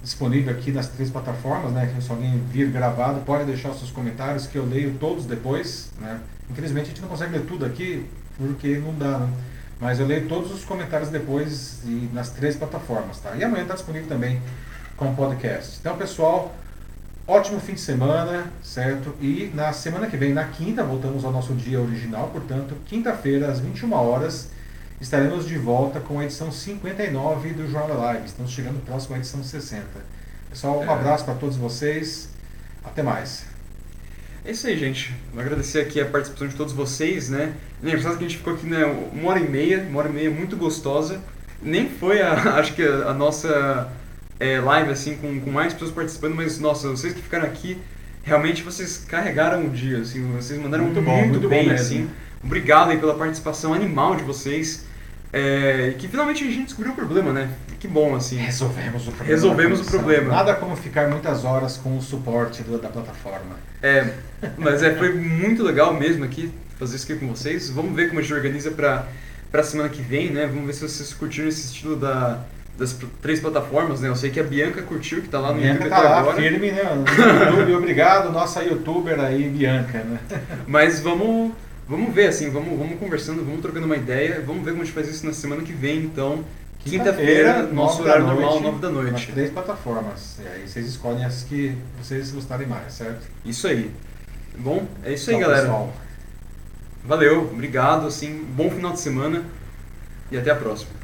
disponível aqui nas três plataformas, né? Se alguém vir gravado, pode deixar seus comentários que eu leio todos depois, né? Infelizmente a gente não consegue ler tudo aqui porque não dá, né? Mas eu leio todos os comentários depois e nas três plataformas, tá? E amanhã está disponível também com podcast. Então, pessoal, Ótimo fim de semana, certo? E na semana que vem, na quinta, voltamos ao nosso dia original, portanto, quinta-feira, às 21 horas, estaremos de volta com a edição 59 do Jornal Live. Estamos chegando próximo à edição 60. Pessoal, um é. abraço para todos vocês. Até mais. É isso aí, gente. Vou agradecer aqui a participação de todos vocês, né? Engraçado que a gente ficou aqui né, uma hora e meia, uma hora e meia muito gostosa. Nem foi, a, acho que, a, a nossa é, live assim com, com mais pessoas participando, mas nossa, vocês que ficaram aqui, realmente vocês carregaram o dia, assim, vocês mandaram muito, bom, muito, muito bem, bom assim. Obrigado aí pela participação animal de vocês. É, que finalmente a gente descobriu o problema, né? Que bom, assim. Resolvemos o problema. Resolvemos o problema. Nada como ficar muitas horas com o suporte do, da plataforma. É, mas é, foi muito legal mesmo aqui fazer isso aqui com vocês. Vamos ver como a gente organiza para a semana que vem, né? Vamos ver se vocês curtiram esse estilo da, das três plataformas, né? Eu sei que a Bianca curtiu, que está lá no Bianca YouTube tá lá, agora. firme, né? No YouTube, obrigado, nossa youtuber aí, Bianca, né? Mas vamos, vamos ver, assim, vamos, vamos conversando, vamos trocando uma ideia, vamos ver como a gente faz isso na semana que vem, então. Quinta-feira, Quinta nosso horário noite, normal, 9 da noite. Nas três plataformas. E aí vocês escolhem as que vocês gostarem mais, certo? Isso aí. Bom, é isso aí, Tchau, galera. Pessoal. Valeu, obrigado, assim, bom final de semana e até a próxima.